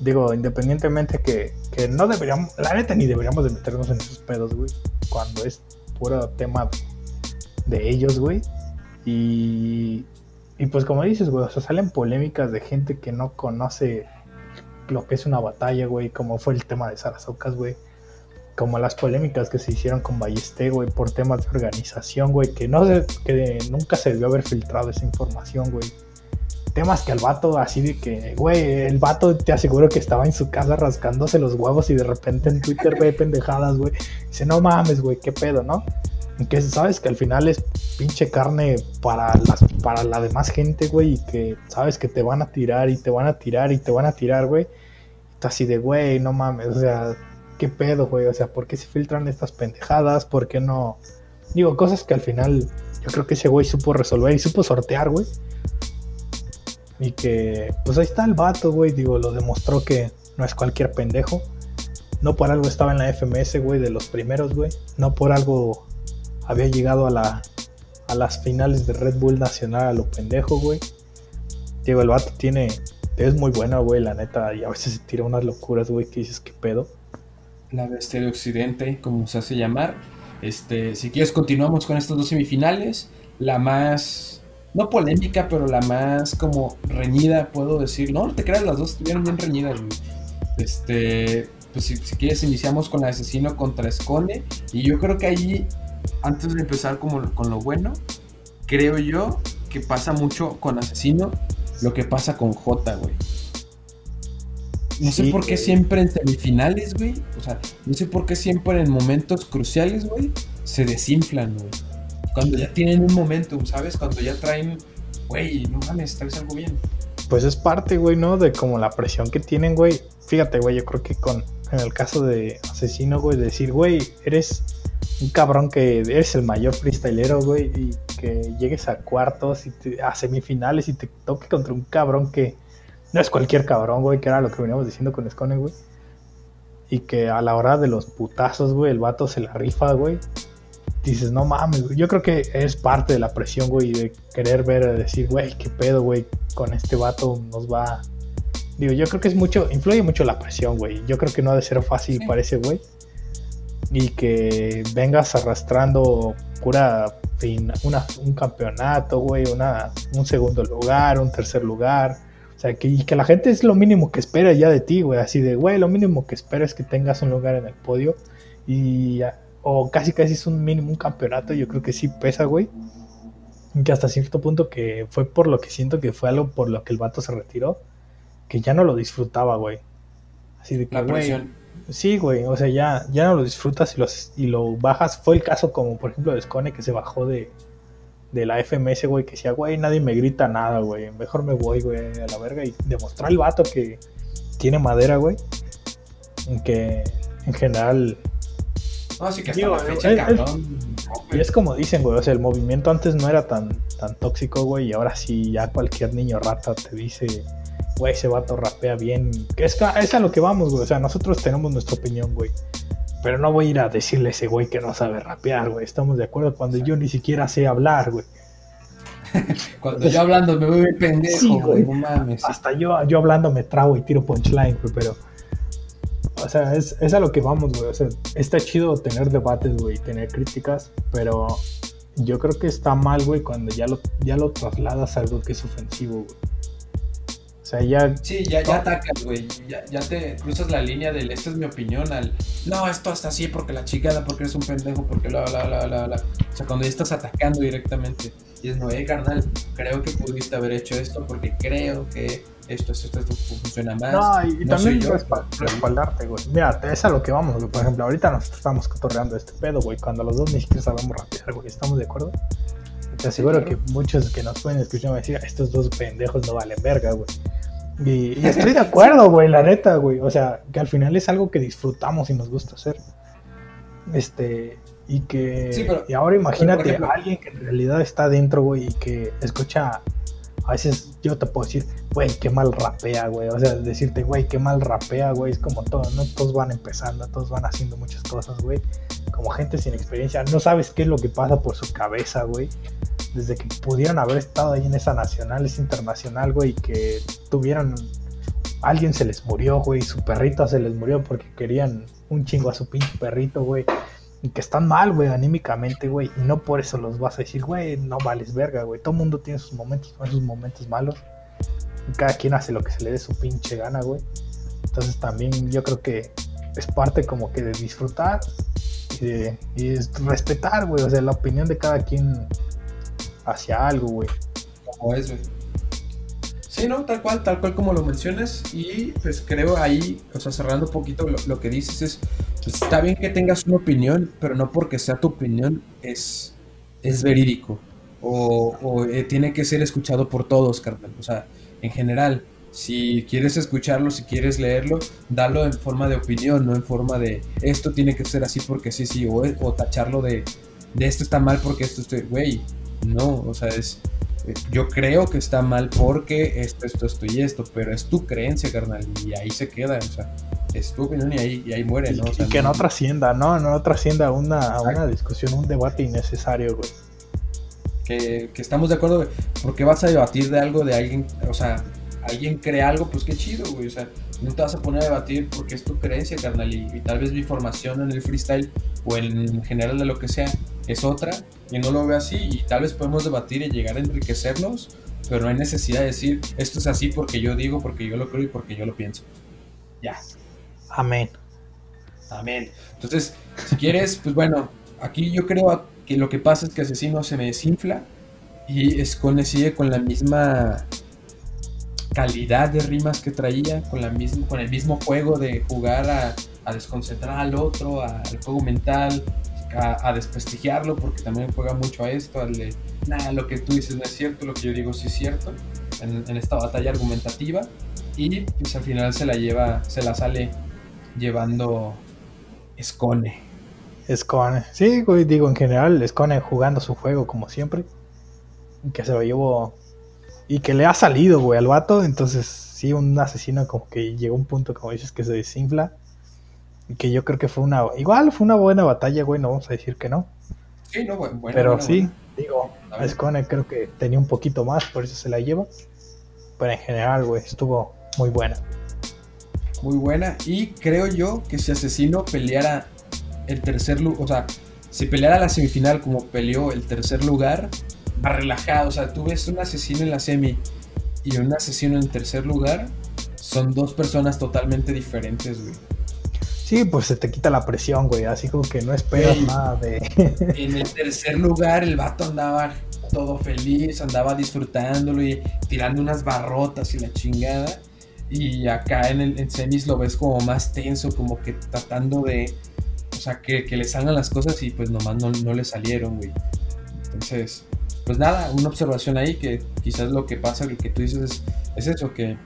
digo, independientemente que, que no deberíamos, la neta ni deberíamos de meternos en esos pedos, güey, cuando es puro tema de ellos, güey. Y, y pues como dices, güey, o sea, salen polémicas de gente que no conoce lo que es una batalla, güey, como fue el tema de Sarasocas, güey. Como las polémicas que se hicieron con Ballesté, güey, por temas de organización, güey, que no que nunca se debió haber filtrado esa información, güey. Temas que al vato, así de que, güey, el vato te aseguro que estaba en su casa rascándose los huevos y de repente en Twitter ve pendejadas, güey. Dice, no mames, güey, qué pedo, ¿no? Que sabes que al final es pinche carne para, las, para la demás gente, güey, y que sabes que te van a tirar y te van a tirar y te van a tirar, güey. Está así de, güey, no mames, o sea, ¿qué pedo, güey? O sea, ¿por qué se filtran estas pendejadas? ¿Por qué no? Digo, cosas que al final yo creo que ese güey supo resolver y supo sortear, güey. Y que, pues ahí está el vato, güey. Digo, lo demostró que no es cualquier pendejo. No por algo estaba en la FMS, güey, de los primeros, güey. No por algo había llegado a, la, a las finales de Red Bull Nacional a lo pendejo, güey. Digo, el vato tiene. Es muy bueno, güey, la neta. Y a veces se tira unas locuras, güey, que dices, ¿qué pedo? La bestia de Occidente, como se hace llamar. Este, si quieres, continuamos con estas dos semifinales. La más no polémica, pero la más como reñida, puedo decir. No, no te creas, las dos estuvieron bien reñidas, güey. Este, pues si, quieres, iniciamos con el asesino contra Escone. Y yo creo que ahí, antes de empezar como, con lo bueno, creo yo que pasa mucho con asesino lo que pasa con J, güey. No sé por qué siempre en semifinales, güey. O sea, no sé por qué siempre en momentos cruciales, güey, se desinflan, güey. Cuando ya tienen un momentum, ¿sabes? Cuando ya traen, güey, no mames, traes algo bien. Pues es parte, güey, ¿no? De como la presión que tienen, güey. Fíjate, güey, yo creo que con, en el caso de Asesino, güey, decir, güey, eres un cabrón que eres el mayor freestylero, güey, y que llegues a cuartos y a semifinales y te toque contra un cabrón que no es cualquier cabrón, güey, que era lo que veníamos diciendo con Scone, güey. Y que a la hora de los putazos, güey, el vato se la rifa, güey dices, no mames, Yo creo que es parte de la presión, güey, de querer ver, decir, güey, qué pedo, güey, con este vato nos va. Digo, yo creo que es mucho, influye mucho la presión, güey. Yo creo que no ha de ser fácil para ese güey. Y que vengas arrastrando pura fin, una, un campeonato, güey, una, un segundo lugar, un tercer lugar. O sea, que, y que la gente es lo mínimo que espera ya de ti, güey. Así de, güey, lo mínimo que espera es que tengas un lugar en el podio. Y o casi casi es un mínimo un campeonato, yo creo que sí pesa, güey. Que hasta cierto punto que fue por lo que siento que fue algo por lo que el vato se retiró, que ya no lo disfrutaba, güey. Así de que, güey. Sí, güey, o sea, ya, ya no lo disfrutas y, los, y lo bajas. Fue el caso como, por ejemplo, de Scone que se bajó de, de la FMS, güey, que decía, güey, nadie me grita nada, güey. Mejor me voy, güey, a la verga. Y demostrar al vato que tiene madera, güey. Que en general no, sí que hasta la fecha, es, cabrón. y es como dicen, güey, o sea, el movimiento antes no era tan, tan tóxico, güey, y ahora sí ya cualquier niño rata te dice, güey, ese vato rapea bien. Es, es a lo que vamos, güey, o sea, nosotros tenemos nuestra opinión, güey. Pero no voy a ir a decirle a ese güey que no sabe rapear, güey. Estamos de acuerdo cuando yo ni siquiera sé hablar, güey. cuando yo hablando me voy pendejo, güey, no mames. Hasta yo, yo hablando me trago y tiro punchline, güey, pero o sea, es, es a lo que vamos, güey. O sea, está chido tener debates, güey, tener críticas, pero yo creo que está mal, güey, cuando ya lo, ya lo trasladas a algo que es ofensivo, güey. O sea, ya. Sí, ya, ya atacas, güey. Ya, ya, te cruzas la línea del esta es mi opinión al. No, esto hasta así porque la chingada, porque eres un pendejo, porque la, la, la, la, la. O sea, cuando ya estás atacando directamente. Y es, no, eh, carnal, creo que pudiste haber hecho esto porque creo que esto, esto, esto, funciona más. No, y, también respaldarte, güey. Mira, es a lo que vamos, güey. Por ejemplo, ahorita nos estamos cotorreando este pedo, güey, cuando los dos ni siquiera sabemos rapear, güey. ¿Estamos de acuerdo? Te aseguro que muchos que nos pueden escuchar me decir, estos dos pendejos no valen verga, güey. Y, y, estoy de acuerdo, güey, la neta, güey. O sea, que al final es algo que disfrutamos y nos gusta hacer. Este, y que. y ahora imagínate a alguien que en realidad está dentro, güey, y que escucha a veces yo te puedo decir, güey, qué mal rapea, güey. O sea, decirte, güey, qué mal rapea, güey. Es como todo, ¿no? Todos van empezando, todos van haciendo muchas cosas, güey. Como gente sin experiencia. No sabes qué es lo que pasa por su cabeza, güey. Desde que pudieron haber estado ahí en esa nacional, esa internacional, güey, que tuvieron. Alguien se les murió, güey. Su perrito se les murió porque querían un chingo a su pinche perrito, güey que están mal, güey, anímicamente, güey. Y no por eso los vas a decir, güey, no vales verga, güey. Todo mundo tiene sus momentos sus momentos malos. Y cada quien hace lo que se le dé su pinche gana, güey. Entonces también yo creo que es parte como que de disfrutar y de, respetar, güey. O sea, la opinión de cada quien hacia algo, güey. Como es, güey. No, tal cual, tal cual como lo mencionas. Y pues creo ahí, o sea, cerrando un poquito lo, que dices es, pues, está bien que tengas una opinión, pero no porque sea tu opinión es, es verídico. O, eh, tiene que ser escuchado por todos, carnal. O sea, en general, Si quieres escucharlo, si quieres leerlo, dalo en forma de opinión, no en forma de esto tiene que ser así porque sí, sí, o, o tacharlo de, de esto está mal porque esto estoy, güey, no, o sea, es, yo creo que está mal porque esto, esto, esto y esto, pero es tu creencia, carnal, y ahí se queda, o sea, es tu opinión y ahí, y ahí muere, ¿no? y que no, trascienda, ¿no? No trascienda una, una discusión, un debate innecesario, güey. Que, que, estamos de acuerdo, güey. ¿Por qué vas a debatir de algo de alguien? O sea, alguien cree algo, pues qué chido, güey. O sea, no te vas a poner a debatir porque es tu creencia, carnal. Y, y, tal vez mi formación en el freestyle o en general de lo que sea es otra. Y no lo veo así. Y tal vez podemos debatir y llegar a enriquecernos. Pero no hay necesidad de decir esto es así porque yo digo, porque yo lo creo y porque yo lo pienso. Ya. Amén. Amén. Entonces, si quieres, pues bueno, aquí yo creo que lo que pasa es que Asesino se me desinfla y Escone sigue con la misma calidad de rimas que traía, con, la misma, con el mismo juego de jugar a, a desconcentrar al otro, al juego mental, a, a, desprestigiarlo, porque también juega mucho a esto, al de, nada, lo que tú dices no es cierto, lo que yo digo sí es cierto, en, esta batalla argumentativa, y pues al final se la lleva, se la sale llevando Escone. Escone. Sí, digo, en general, Escone jugando su juego como siempre. Que se lo llevó. Y que le ha salido, güey, al vato. Entonces, sí, un asesino como que llegó a un punto, como dices, que se desinfla. Y que yo creo que fue una. Igual fue una buena batalla, güey, no vamos a decir que no. Sí, no, bueno, Pero buena, sí, buena. digo, Escone creo que tenía un poquito más, por eso se la lleva. Pero en general, güey, estuvo muy buena. Muy buena. Y creo yo que si Asesino peleara el tercer lugar, o sea, si peleara la semifinal como peleó el tercer lugar, va relajado. O sea, tú ves un asesino en la semi y un asesino en tercer lugar, son dos personas totalmente diferentes, güey. Sí, pues se te quita la presión, güey. Así como que no esperas nada de. En el tercer lugar, el vato andaba todo feliz, andaba disfrutándolo y tirando unas barrotas y la chingada. Y acá en, el, en semis lo ves como más tenso, como que tratando de. O sea, que, que le salgan las cosas y pues nomás no, no le salieron, güey. Entonces, pues nada, una observación ahí que quizás lo que pasa, lo que tú dices es, es eso, que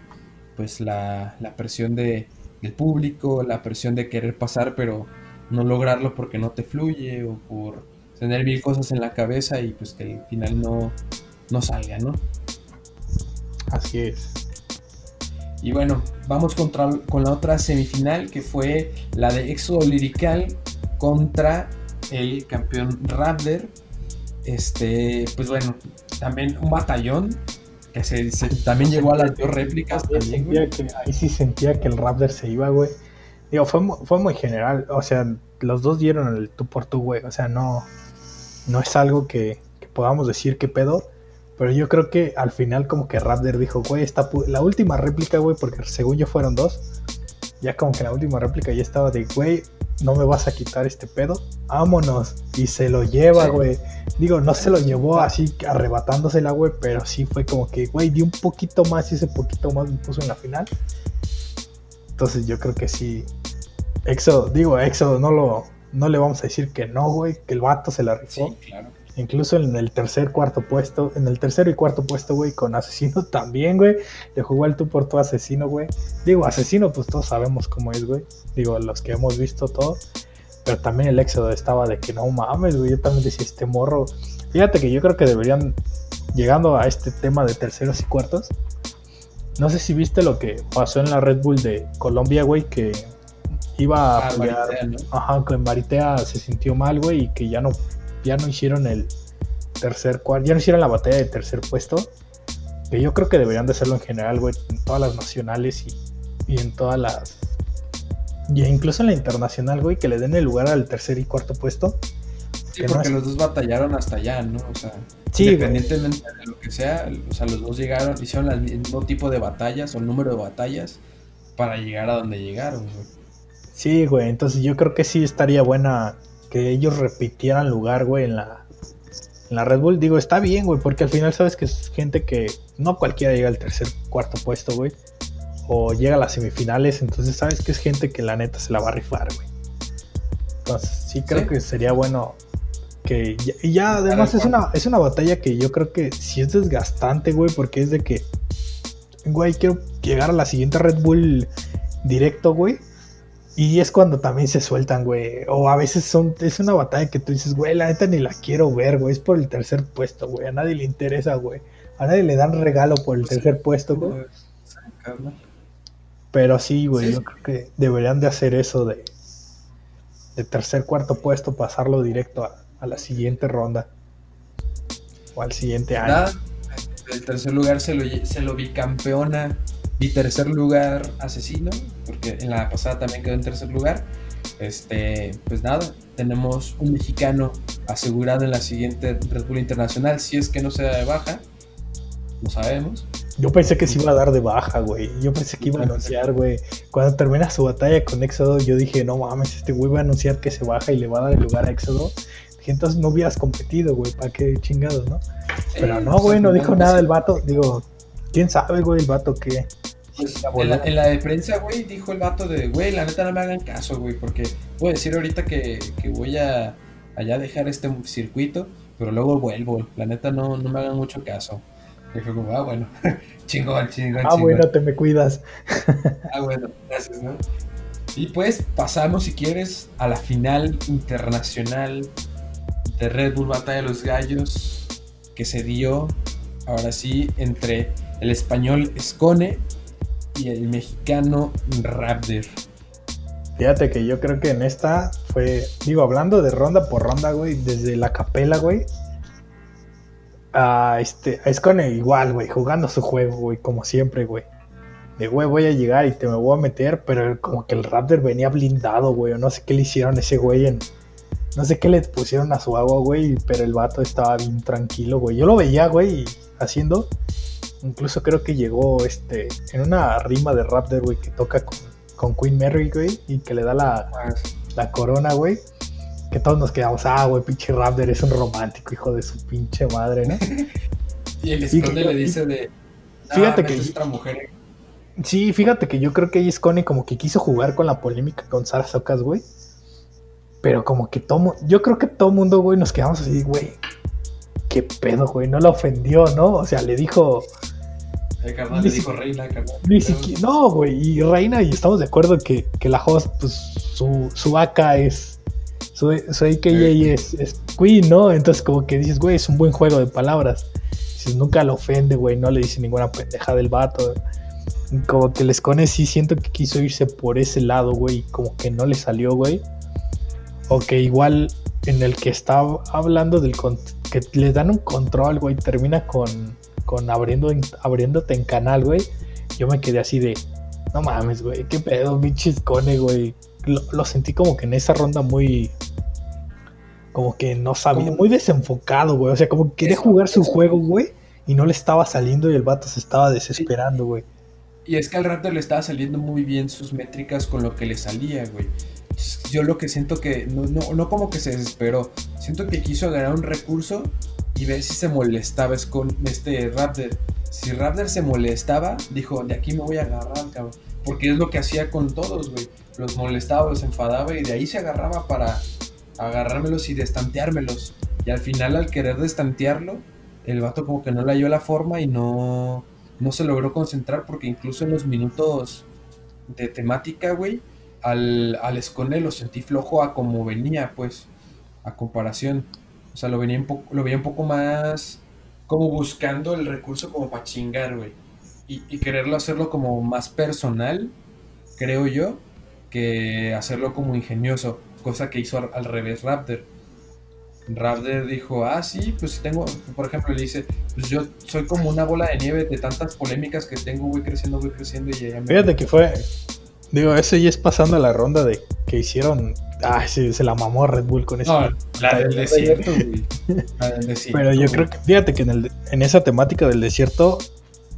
pues la, la presión de, del público, la presión de querer pasar, pero no lograrlo porque no te fluye o por tener mil cosas en la cabeza y pues que al final no, no salga, ¿no? Así es. Y bueno, vamos contra, con la otra semifinal que fue la de Éxodo Lirical contra el campeón Raptor. Este, pues bueno, también un batallón que se, se- también llegó a las dos réplicas. También, güey. que, ahí sí sentía que el Raptor se iba, güey. Digo, fue, fue muy general. O sea, los dos dieron el tú por tú, güey. O sea, no, no es algo que, que podamos decir qué pedo. Pero yo creo que al final como que Raptor dijo, güey, esta la última réplica, güey, porque según yo fueron dos. Ya como que la última réplica ya estaba de, güey, no me vas a quitar este pedo. Vámonos. Y se lo lleva, Sí. güey. Digo, no se lo llevó así arrebatándosela, güey, pero sí fue como que, güey, di un poquito más y ese poquito más me puso en la final. Entonces yo creo que sí. Éxodo, digo, Éxodo no lo no le vamos a decir que no, güey, que el vato se la rifó. Sí, claro. Incluso en el tercer, cuarto puesto, en el tercero y cuarto puesto, güey, con Asesino también, güey. Le jugó el tú por tu Asesino, güey. Digo, Asesino, pues todos sabemos cómo es, güey. Digo, los que hemos visto todo. Pero también el éxodo estaba de que no mames, güey. Yo también decía, este morro. Fíjate que yo creo que deberían, llegando a este tema de terceros y cuartos, no sé si viste lo que pasó en la Red Bull de Colombia, güey, que iba a Ah, apoyar. Maritea, ¿no? Ajá, que Maritea se sintió mal, güey, y que ya no, ya no hicieron el tercer cuarto, ya no hicieron la batalla de tercer puesto. Que yo creo que deberían de hacerlo en general, güey, en todas las nacionales y, y en todas las. Y incluso en la internacional, güey, que le den el lugar al tercer y cuarto puesto. Sí, no porque es- los dos batallaron hasta allá, ¿no? O sea, Sí, güey. independientemente de lo que sea, o sea, los dos llegaron, hicieron el mismo tipo de batallas o número de batallas para llegar a donde llegaron, güey. Sí, güey, entonces yo creo que sí estaría buena que ellos repitieran lugar, güey, en la, en la Red Bull. Digo, está bien, güey, porque al final sabes que es gente que no cualquiera llega al tercer, cuarto puesto, güey. O llega a las semifinales, entonces sabes que es gente que la neta se la va a rifar, güey. Entonces sí creo Sí. que sería bueno que... ya- Y ya además es una, es una batalla que yo creo que sí es desgastante, güey, porque es de que güey, quiero llegar a la siguiente Red Bull directo, güey. Y es cuando también se sueltan, güey. O a veces son, es una batalla que tú dices, güey, la neta ni la quiero ver, güey. Es por el tercer puesto, güey. A nadie le interesa, güey. A nadie le dan regalo por el tercer puesto, güey. Pero sí, güey, yo creo que deberían de hacer eso de, de tercer, cuarto puesto, pasarlo directo a, la siguiente ronda. O al siguiente año. El tercer lugar se lo, se lo bicampeona y tercer lugar asesino, porque en la pasada también quedó en tercer lugar. Este, pues nada, tenemos un mexicano asegurado en la siguiente Red Bull Internacional, si es que no se da de baja, no sabemos. Yo pensé que se iba a dar de baja, güey. Yo pensé que iba a anunciar, güey. Cuando termina su batalla con Éxodo, yo dije, no mames, este güey va a anunciar que se baja y le va a dar el lugar a Éxodo. Dije, entonces no hubieras competido, güey, ¿para qué chingados, no? Pero no, güey, no dijo nada el vato. Digo, ¿quién sabe, güey, el vato que... Pues, en, la, de prensa, güey, dijo el vato de, güey, la neta no me hagan caso, güey, porque voy a decir ahorita que, que voy a allá dejar este circuito, pero luego vuelvo. La neta no, no me hagan mucho caso. Y fue como, ah, bueno, chingón, chingón. Ah, bueno, te me cuidas. ah, bueno, gracias, ¿no? Y pues pasamos, si quieres, a la final internacional de Red Bull Batalla de los Gallos, que se dio, ahora sí, entre el español Escone y el mexicano Raptor. Fíjate que yo creo que en esta fue, digo, hablando de ronda por ronda, güey, desde la capela, güey, a este, a Scone igual, güey, jugando su juego, güey, como siempre, güey. De, güey, voy a llegar y te me voy a meter, pero como que el Raptor venía blindado, güey, o no sé qué le hicieron a ese güey en... No sé qué le pusieron a su agua, güey, pero el vato estaba bien tranquilo, güey. Yo lo veía, güey, haciendo... Incluso creo que llegó, este, en una rima de Raptor, güey, que toca con, con Queen Mary, güey, y que le da la, ah, la corona, güey que todos nos quedamos, ah, güey, pinche Raptor es un romántico, hijo de su pinche madre, ¿no? y el esconde le dice de. fíjate que. Es otra mujer. Sí, fíjate que yo creo que ahí Scone como que quiso jugar con la polémica con Sara Socas, güey. Pero como que todo. Yo creo que todo mundo, güey, nos quedamos así, güey. ¿Qué pedo, güey? No la ofendió, ¿no? O sea, le dijo. El carnal le dijo reina, carnal. no, güey. Y reina, y estamos de acuerdo que, que la host, pues su, su AK es soy, soy que es, es Queen, ¿no? Entonces como que dices, güey, es un buen juego de palabras. Si nunca lo ofende, güey, no le dice ninguna pendeja del vato. Como que les cone sí siento que quiso irse por ese lado, güey, como que no le salió, güey. O que igual en el que está hablando del que le dan un control, güey, termina con, con abriendo, abriéndote en canal, güey. Yo me quedé así de, no mames, güey, qué pedo, bichis cone, güey. Lo, lo, sentí como que en esa ronda muy, como que no sabía, muy desenfocado, güey. O sea, como que quería jugar su juego, güey, y no le estaba saliendo y el vato se estaba desesperando, güey. Y es que al rato le estaba saliendo muy bien sus métricas con lo que le salía, güey. Yo lo que siento que, no, no, no como que se desesperó, siento que quiso agarrar un recurso y ver si se molestaba es con este Raptor. Si Raptor se molestaba, dijo, de aquí me voy a agarrar, cabrón. Porque es lo que hacía con todos, güey. Los molestaba, los enfadaba y de ahí se agarraba para agarrármelos y destanteármelos. Y al final, al querer destantearlo, el vato como que no le halló la forma y no, no se logró concentrar porque incluso en los minutos de temática, güey, al, al lo sentí flojo a como venía, pues, a comparación. O sea, lo, venía un lo veía un poco más como buscando el recurso como para chingar, güey. Y, y quererlo hacerlo como más personal, creo yo, que hacerlo como ingenioso cosa que hizo al, revés Raptor. Raptor dijo, ah, sí, pues tengo, por ejemplo, le dice, pues yo soy como una bola de nieve de tantas polémicas que tengo, voy creciendo, voy creciendo y ya me... Fíjate que fue, digo, eso ya es pasando la ronda de que hicieron, ah, sí, se la mamó Red Bull con eso. No, la del desierto, Pero yo creo que, fíjate que en, el, en esa temática del desierto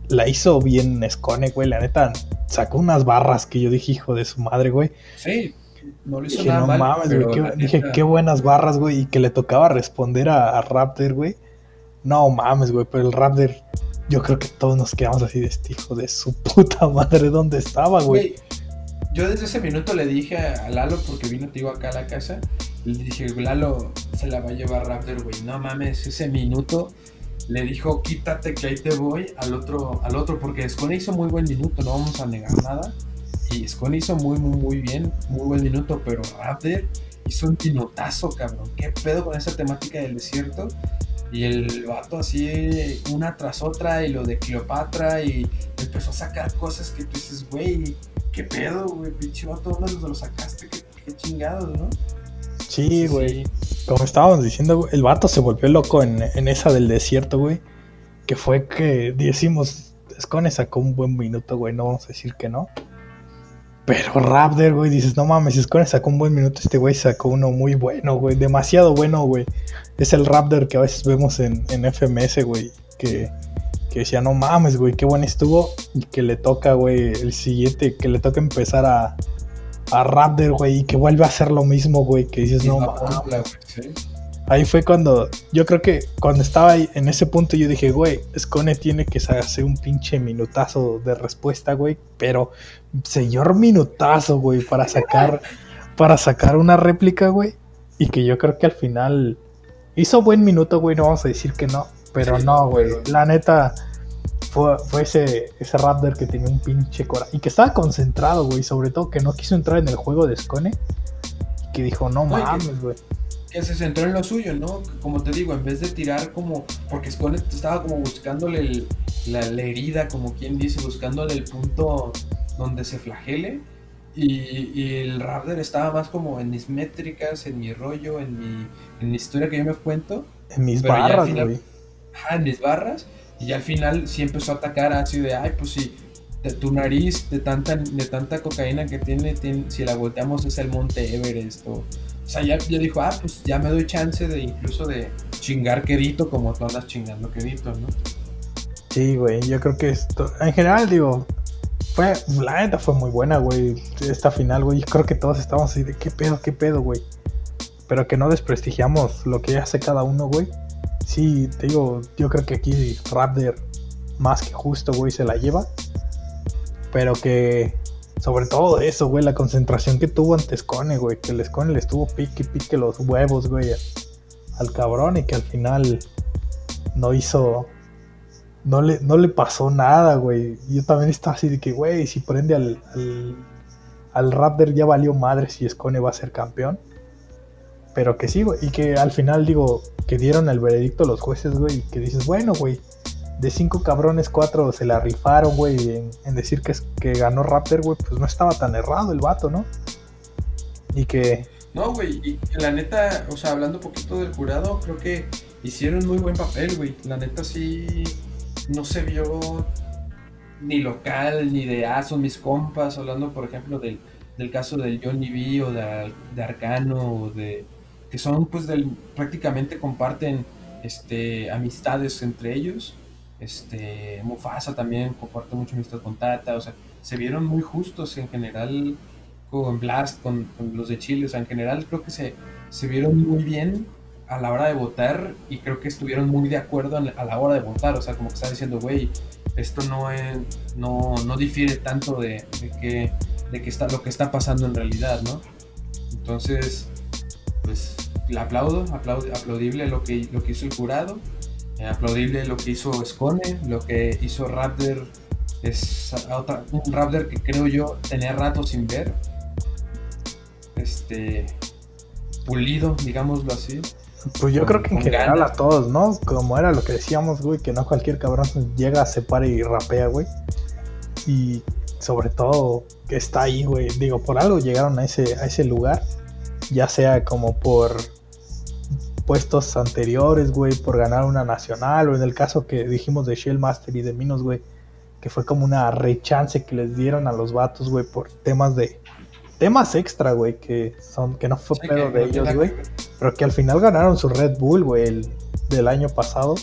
la hizo bien Scone, güey, la neta, sacó unas barras que yo dije, hijo de su madre, güey. Sí, no le hizo dije, no mames, güey. dije, qué buenas barras, güey. Y que le tocaba responder a, Raptor, güey. No mames, güey. Pero el Raptor, yo creo que todos nos quedamos así de este hijo de su puta madre. ¿Dónde estaba, güey? Yo desde ese minuto le dije a Lalo, porque vino, digo, acá a la casa. Le dije, Lalo se la va a llevar Raptor, güey. No mames, ese minuto le dijo, quítate que ahí te voy al otro, al otro, porque Scone hizo muy buen minuto, no vamos a negar nada. Y Scone hizo muy, muy, muy bien, muy buen minuto, pero Raptor hizo un minutazo, cabrón. ¿Qué pedo con esa temática del desierto? Y el vato así, una tras otra, y lo de Cleopatra, y empezó a sacar cosas que tú dices, güey, ¿qué pedo, güey? Pinche vato, ¿dónde lo sacaste? ¿Qué, qué chingados, no? Sí, güey. Como estábamos diciendo, el vato se volvió loco en, en esa del desierto, güey. Que fue que decimos, Scone sacó un buen minuto, güey, no vamos a decir que no. Pero Raptor, güey, dices, no mames, Scone sacó un buen minuto, este güey sacó uno muy bueno, güey, demasiado bueno, güey. Es el Raptor que a veces vemos en, en FMS, güey, que, que decía, no mames, güey, qué bueno estuvo. Y que le toca, güey, el siguiente, que le toca empezar a, a Raptor, güey, y que vuelve a hacer lo mismo, güey, que dices, no mames. Ahí fue cuando, yo creo que cuando estaba ahí en ese punto yo dije, güey, Scone tiene que hacer un pinche minutazo de respuesta, güey, pero señor minutazo, güey, para sacar, para sacar una réplica, güey, y que yo creo que al final hizo buen minuto, güey, no vamos a decir que no, pero no, güey, la neta fue, fue ese, ese Raptor que tenía un pinche coraje y que estaba concentrado, güey, sobre todo que no quiso entrar en el juego de Scone, y que dijo, no mames, güey que se centró en lo suyo, ¿no? Como te digo, en vez de tirar como, porque Scone estaba como buscándole el, la, la, herida, como quien dice, buscándole el punto donde se flagele. Y, y, el Raptor estaba más como en mis métricas, en mi rollo, en mi, en mi historia que yo me cuento. En mis barras, güey. En mis barras. Y ya al final sí empezó a atacar así de, ay, pues sí, de tu nariz, de tanta, de tanta cocaína que tiene, tiene, si la volteamos es el monte Everest o o sea, ya, ya, dijo, ah, pues ya me doy chance de incluso de chingar quedito como tú andas chingando quedito, ¿no? Sí, güey, yo creo que esto, en general, digo, fue, la neta fue muy buena, güey, esta final, güey, yo creo que todos estábamos así de, ¿qué pedo, qué pedo, güey? Pero que no desprestigiamos lo que hace cada uno, güey. Sí, te digo, yo creo que aquí Raptor más que justo, güey, se la lleva. Pero que sobre todo eso, güey, la concentración que tuvo ante Scone, güey. Que el Scone le estuvo pique pique los huevos, güey, al cabrón y que al final no hizo. No le, no le pasó nada, güey. Yo también estaba así de que, güey, si prende al, al, al Raptor ya valió madre si Scone va a ser campeón. Pero que sí, güey. Y que al final, digo, que dieron el veredicto los jueces, güey. Que dices, bueno, güey de cinco cabrones, cuatro se la rifaron, güey, en, decir que, que ganó Raptor, güey, pues no estaba tan errado el vato, ¿no? Y que... No, güey, y la neta, o sea, hablando un poquito del jurado, creo que hicieron muy buen papel, güey. La neta sí no se vio ni local, ni de ah, son mis compas, hablando, por ejemplo, del, del caso del Johnny B o de, de Arcano, o de... que son, pues, del, prácticamente comparten este, amistades entre ellos este, Mufasa también comparte mucho amistad con Tata, o sea, se vieron muy justos en general con Blast, con, los de Chile, o sea, en general creo que se, se vieron muy bien a la hora de votar y creo que estuvieron muy de acuerdo a la hora de votar, o sea, como que están diciendo, güey, esto no, es, no, no difiere tanto de, de, que, de que está, lo que está pasando en realidad, ¿no? Entonces, pues, le aplaudo, aplaudible lo que, lo que hizo el jurado aplaudible lo que hizo Scone, lo que hizo Raptor es otra, un Raptor que creo yo tenía rato sin ver. Este pulido, digámoslo así. Pues yo creo que en general a todos, ¿no? Como era lo que decíamos, güey, que no cualquier cabrón llega, se para y rapea, güey. Y sobre todo que está ahí, güey. Digo, por algo llegaron a ese, a ese lugar. Ya sea como por puestos anteriores, güey, por ganar una nacional, o en el caso que dijimos de Shell Master y de Minos, güey, que fue como una rechance que les dieron a los vatos, güey, por temas de temas extra, güey, que son que no fue pedo de ellos, güey, pero que al final ganaron su Red Bull, güey, el, del año pasado.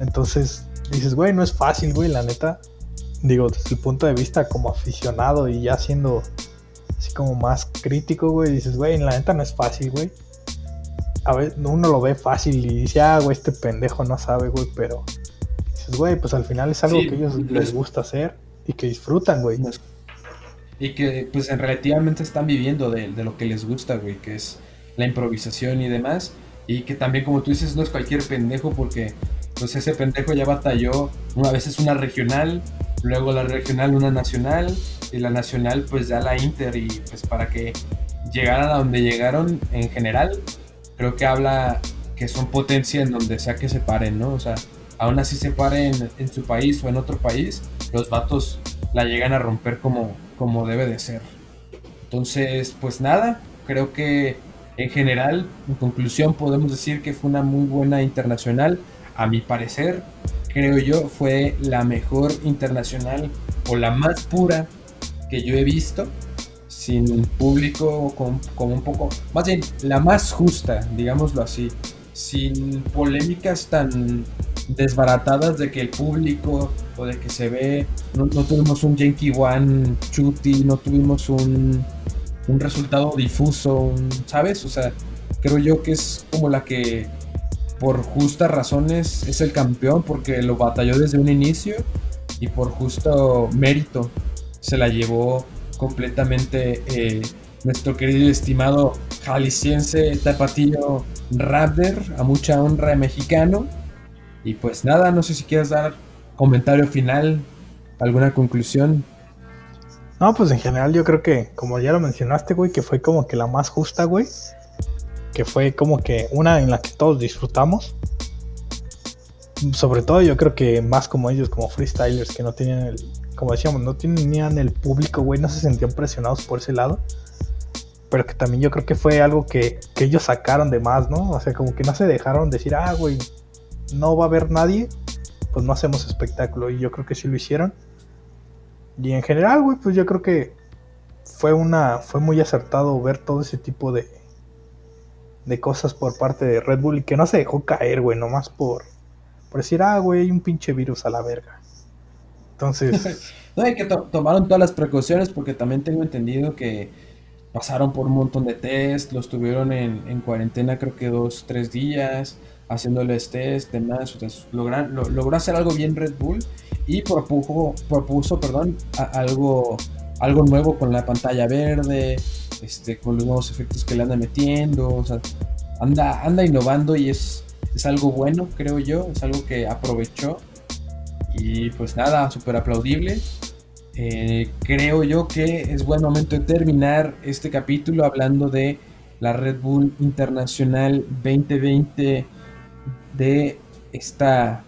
Entonces, dices, güey, no es fácil, güey, la neta. Digo, desde el punto de vista como aficionado y ya siendo así como más crítico, güey, dices, güey, la neta no es fácil, güey a ver, uno lo ve fácil y dice, ah, güey, este pendejo no sabe, güey, pero dices, güey, pues al final es algo que ellos les gusta hacer y que disfrutan, güey. Y que pues relativamente están viviendo de, de, lo que les gusta, güey, que es la improvisación y demás. Y que también, como tú dices, no es cualquier pendejo porque pues ese pendejo ya batalló una vez es una regional, luego la regional una nacional y la nacional pues ya la inter y pues para que llegaran a donde llegaron en general, creo que habla que son potencia en donde sea que se paren, ¿no? O sea, aún así se paren en su país o en otro país, los vatos la llegan a romper como, como debe de ser. Entonces, pues nada, creo que en general, en conclusión, podemos decir que fue una muy buena internacional. A mi parecer, creo yo, fue la mejor internacional o la más pura que yo he visto sin público, con, un poco, más bien, la más justa, digámoslo así, sin polémicas tan desbaratadas de que el público o de que se ve, no, tuvimos un Yankee One chuti, no tuvimos un, un resultado difuso, ¿sabes? O sea, creo yo que es como la que por justas razones es el campeón porque lo batalló desde un inicio y por justo mérito se la llevó completamente eh, nuestro querido y estimado jalisciense tapatillo Raptor, a mucha honra mexicano. Y pues nada, no sé si quieres dar comentario final, alguna conclusión. No, pues en general yo creo que, como ya lo mencionaste, güey, que fue como que la más justa, güey. Que fue como que una en la que todos disfrutamos. Sobre todo yo creo que más como ellos, como freestylers, que no tenían el, como decíamos, no tenían el público, güey, no se sentían presionados por ese lado. Pero que también yo creo que fue algo que, ellos sacaron de más, ¿no? O sea, como que no se dejaron decir, ah, güey, no va a haber nadie, pues no hacemos espectáculo. Y yo creo que sí lo hicieron. Y en general, güey, pues yo creo que fue una fue muy acertado ver todo ese tipo de de cosas por parte de Red Bull y que no se dejó caer, güey, nomás por por decir, ah, güey, hay un pinche virus a la verga. Entonces. no, hay que tomaron todas las precauciones porque también tengo entendido que pasaron por un montón de test, los tuvieron en, cuarentena creo que dos, tres días, haciéndoles test, demás, logró hacer algo bien Red Bull y propuso, propuso perdón, algo, algo nuevo con la pantalla verde, este, con los nuevos efectos que le anda metiendo, anda, anda innovando y es, es algo bueno, creo yo, es algo que aprovechó y pues nada, súper aplaudible. Eh, creo yo que es buen momento de terminar este capítulo hablando de la Red Bull Internacional 2020 de esta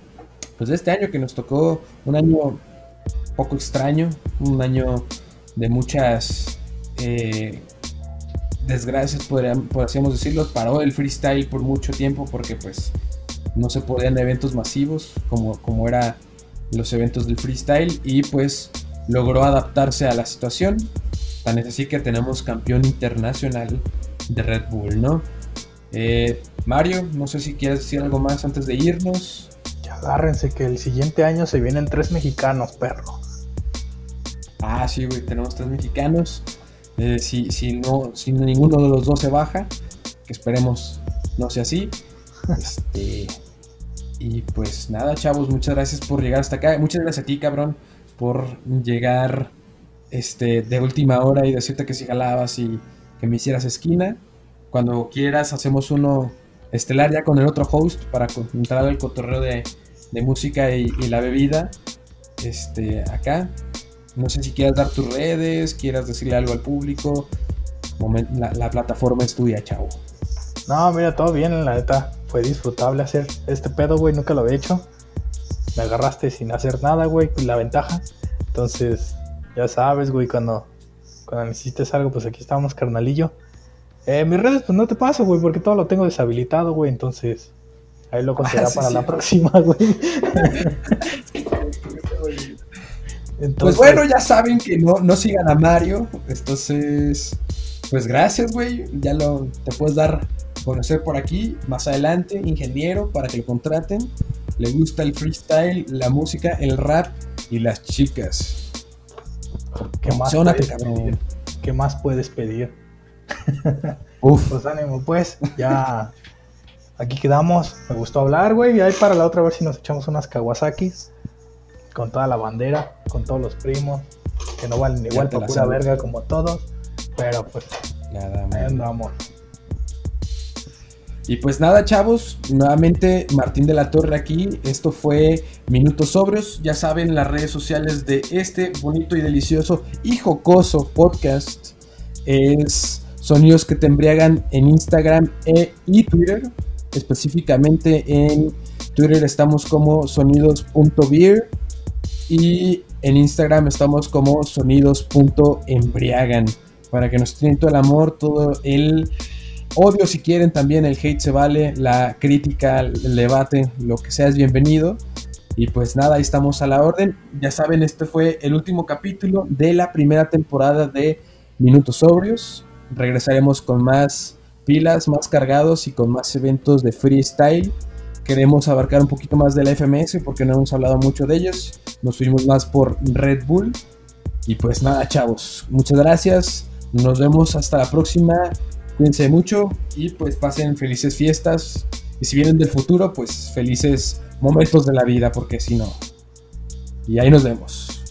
pues de este año que nos tocó un año poco extraño un año de muchas eh, desgracias podríamos decirlo paró el freestyle por mucho tiempo porque pues no se podían eventos masivos como, como era los eventos del freestyle y pues logró adaptarse a la situación. Tan es así que tenemos campeón internacional de Red Bull, ¿no? Eh, Mario, no sé si quieres decir algo más antes de irnos. Agárrense que el siguiente año se vienen tres mexicanos, perro. Ah, sí, güey, tenemos tres mexicanos. Eh, si, si, no, si ninguno de los dos se baja, que esperemos no sea así. Este, y pues nada, chavos, muchas gracias por llegar hasta acá. Muchas gracias a ti, cabrón, por llegar este, de última hora y decirte que si jalabas y que me hicieras esquina. Cuando quieras, hacemos uno estelar ya con el otro host para entrar al cotorreo de, música y, la bebida. Este, acá. No sé si quieras dar tus redes, quieras decirle algo al público. la, la plataforma es tuya, chavo. No, mira, todo bien, la neta fue disfrutable hacer este pedo, güey, nunca lo había hecho. Me agarraste sin hacer nada, güey, y la ventaja. Entonces, ya sabes, güey, cuando, cuando necesites algo, pues aquí estamos, carnalillo. Eh, mis redes, pues no te paso, güey, porque todo lo tengo deshabilitado, güey, entonces ahí lo considera ah, para la próxima, güey. pues bueno, ya saben que no, no sigan a Mario, entonces, pues gracias, güey, ya lo, te puedes dar conocer por aquí más adelante, ingeniero, para que lo contraten. Le gusta el freestyle, la música, el rap y las chicas. ¿Qué más, puedes pedir? ¿Qué más puedes pedir? Uf. Pues ánimo, pues, ya aquí quedamos. Me gustó hablar, güey. Y ahí para la otra, a ver si nos echamos unas Kawasakis. Con toda la bandera, con todos los primos. Que no valen igual para pura verga como todos. Pero pues, nada, andamos. Y pues nada, chavos, nuevamente Martín de la Torre aquí. Esto fue Minutos Sobrios. Ya saben, las redes sociales de este bonito y delicioso y jocoso podcast es Sonidos que te embriagan en Instagram e, y Twitter. Específicamente en Twitter estamos como sonidos.beer y en Instagram estamos como sonidos.embriagan. Para que nos tienen todo el amor, todo el Odio si quieren también, el hate se vale, la crítica, el debate, lo que sea es bienvenido. Y pues nada, ahí estamos a la orden. Ya saben, este fue el último capítulo de la primera temporada de Minutos Sobrios. Regresaremos con más pilas, más cargados y con más eventos de freestyle. Queremos abarcar un poquito más de la FMS porque no hemos hablado mucho de ellos. Nos fuimos más por Red Bull. Y pues nada, chavos, muchas gracias. Nos vemos hasta la próxima. Cuídense mucho y pues pasen felices fiestas. Y si vienen del futuro, pues felices momentos de la vida, porque si no. Y ahí nos vemos.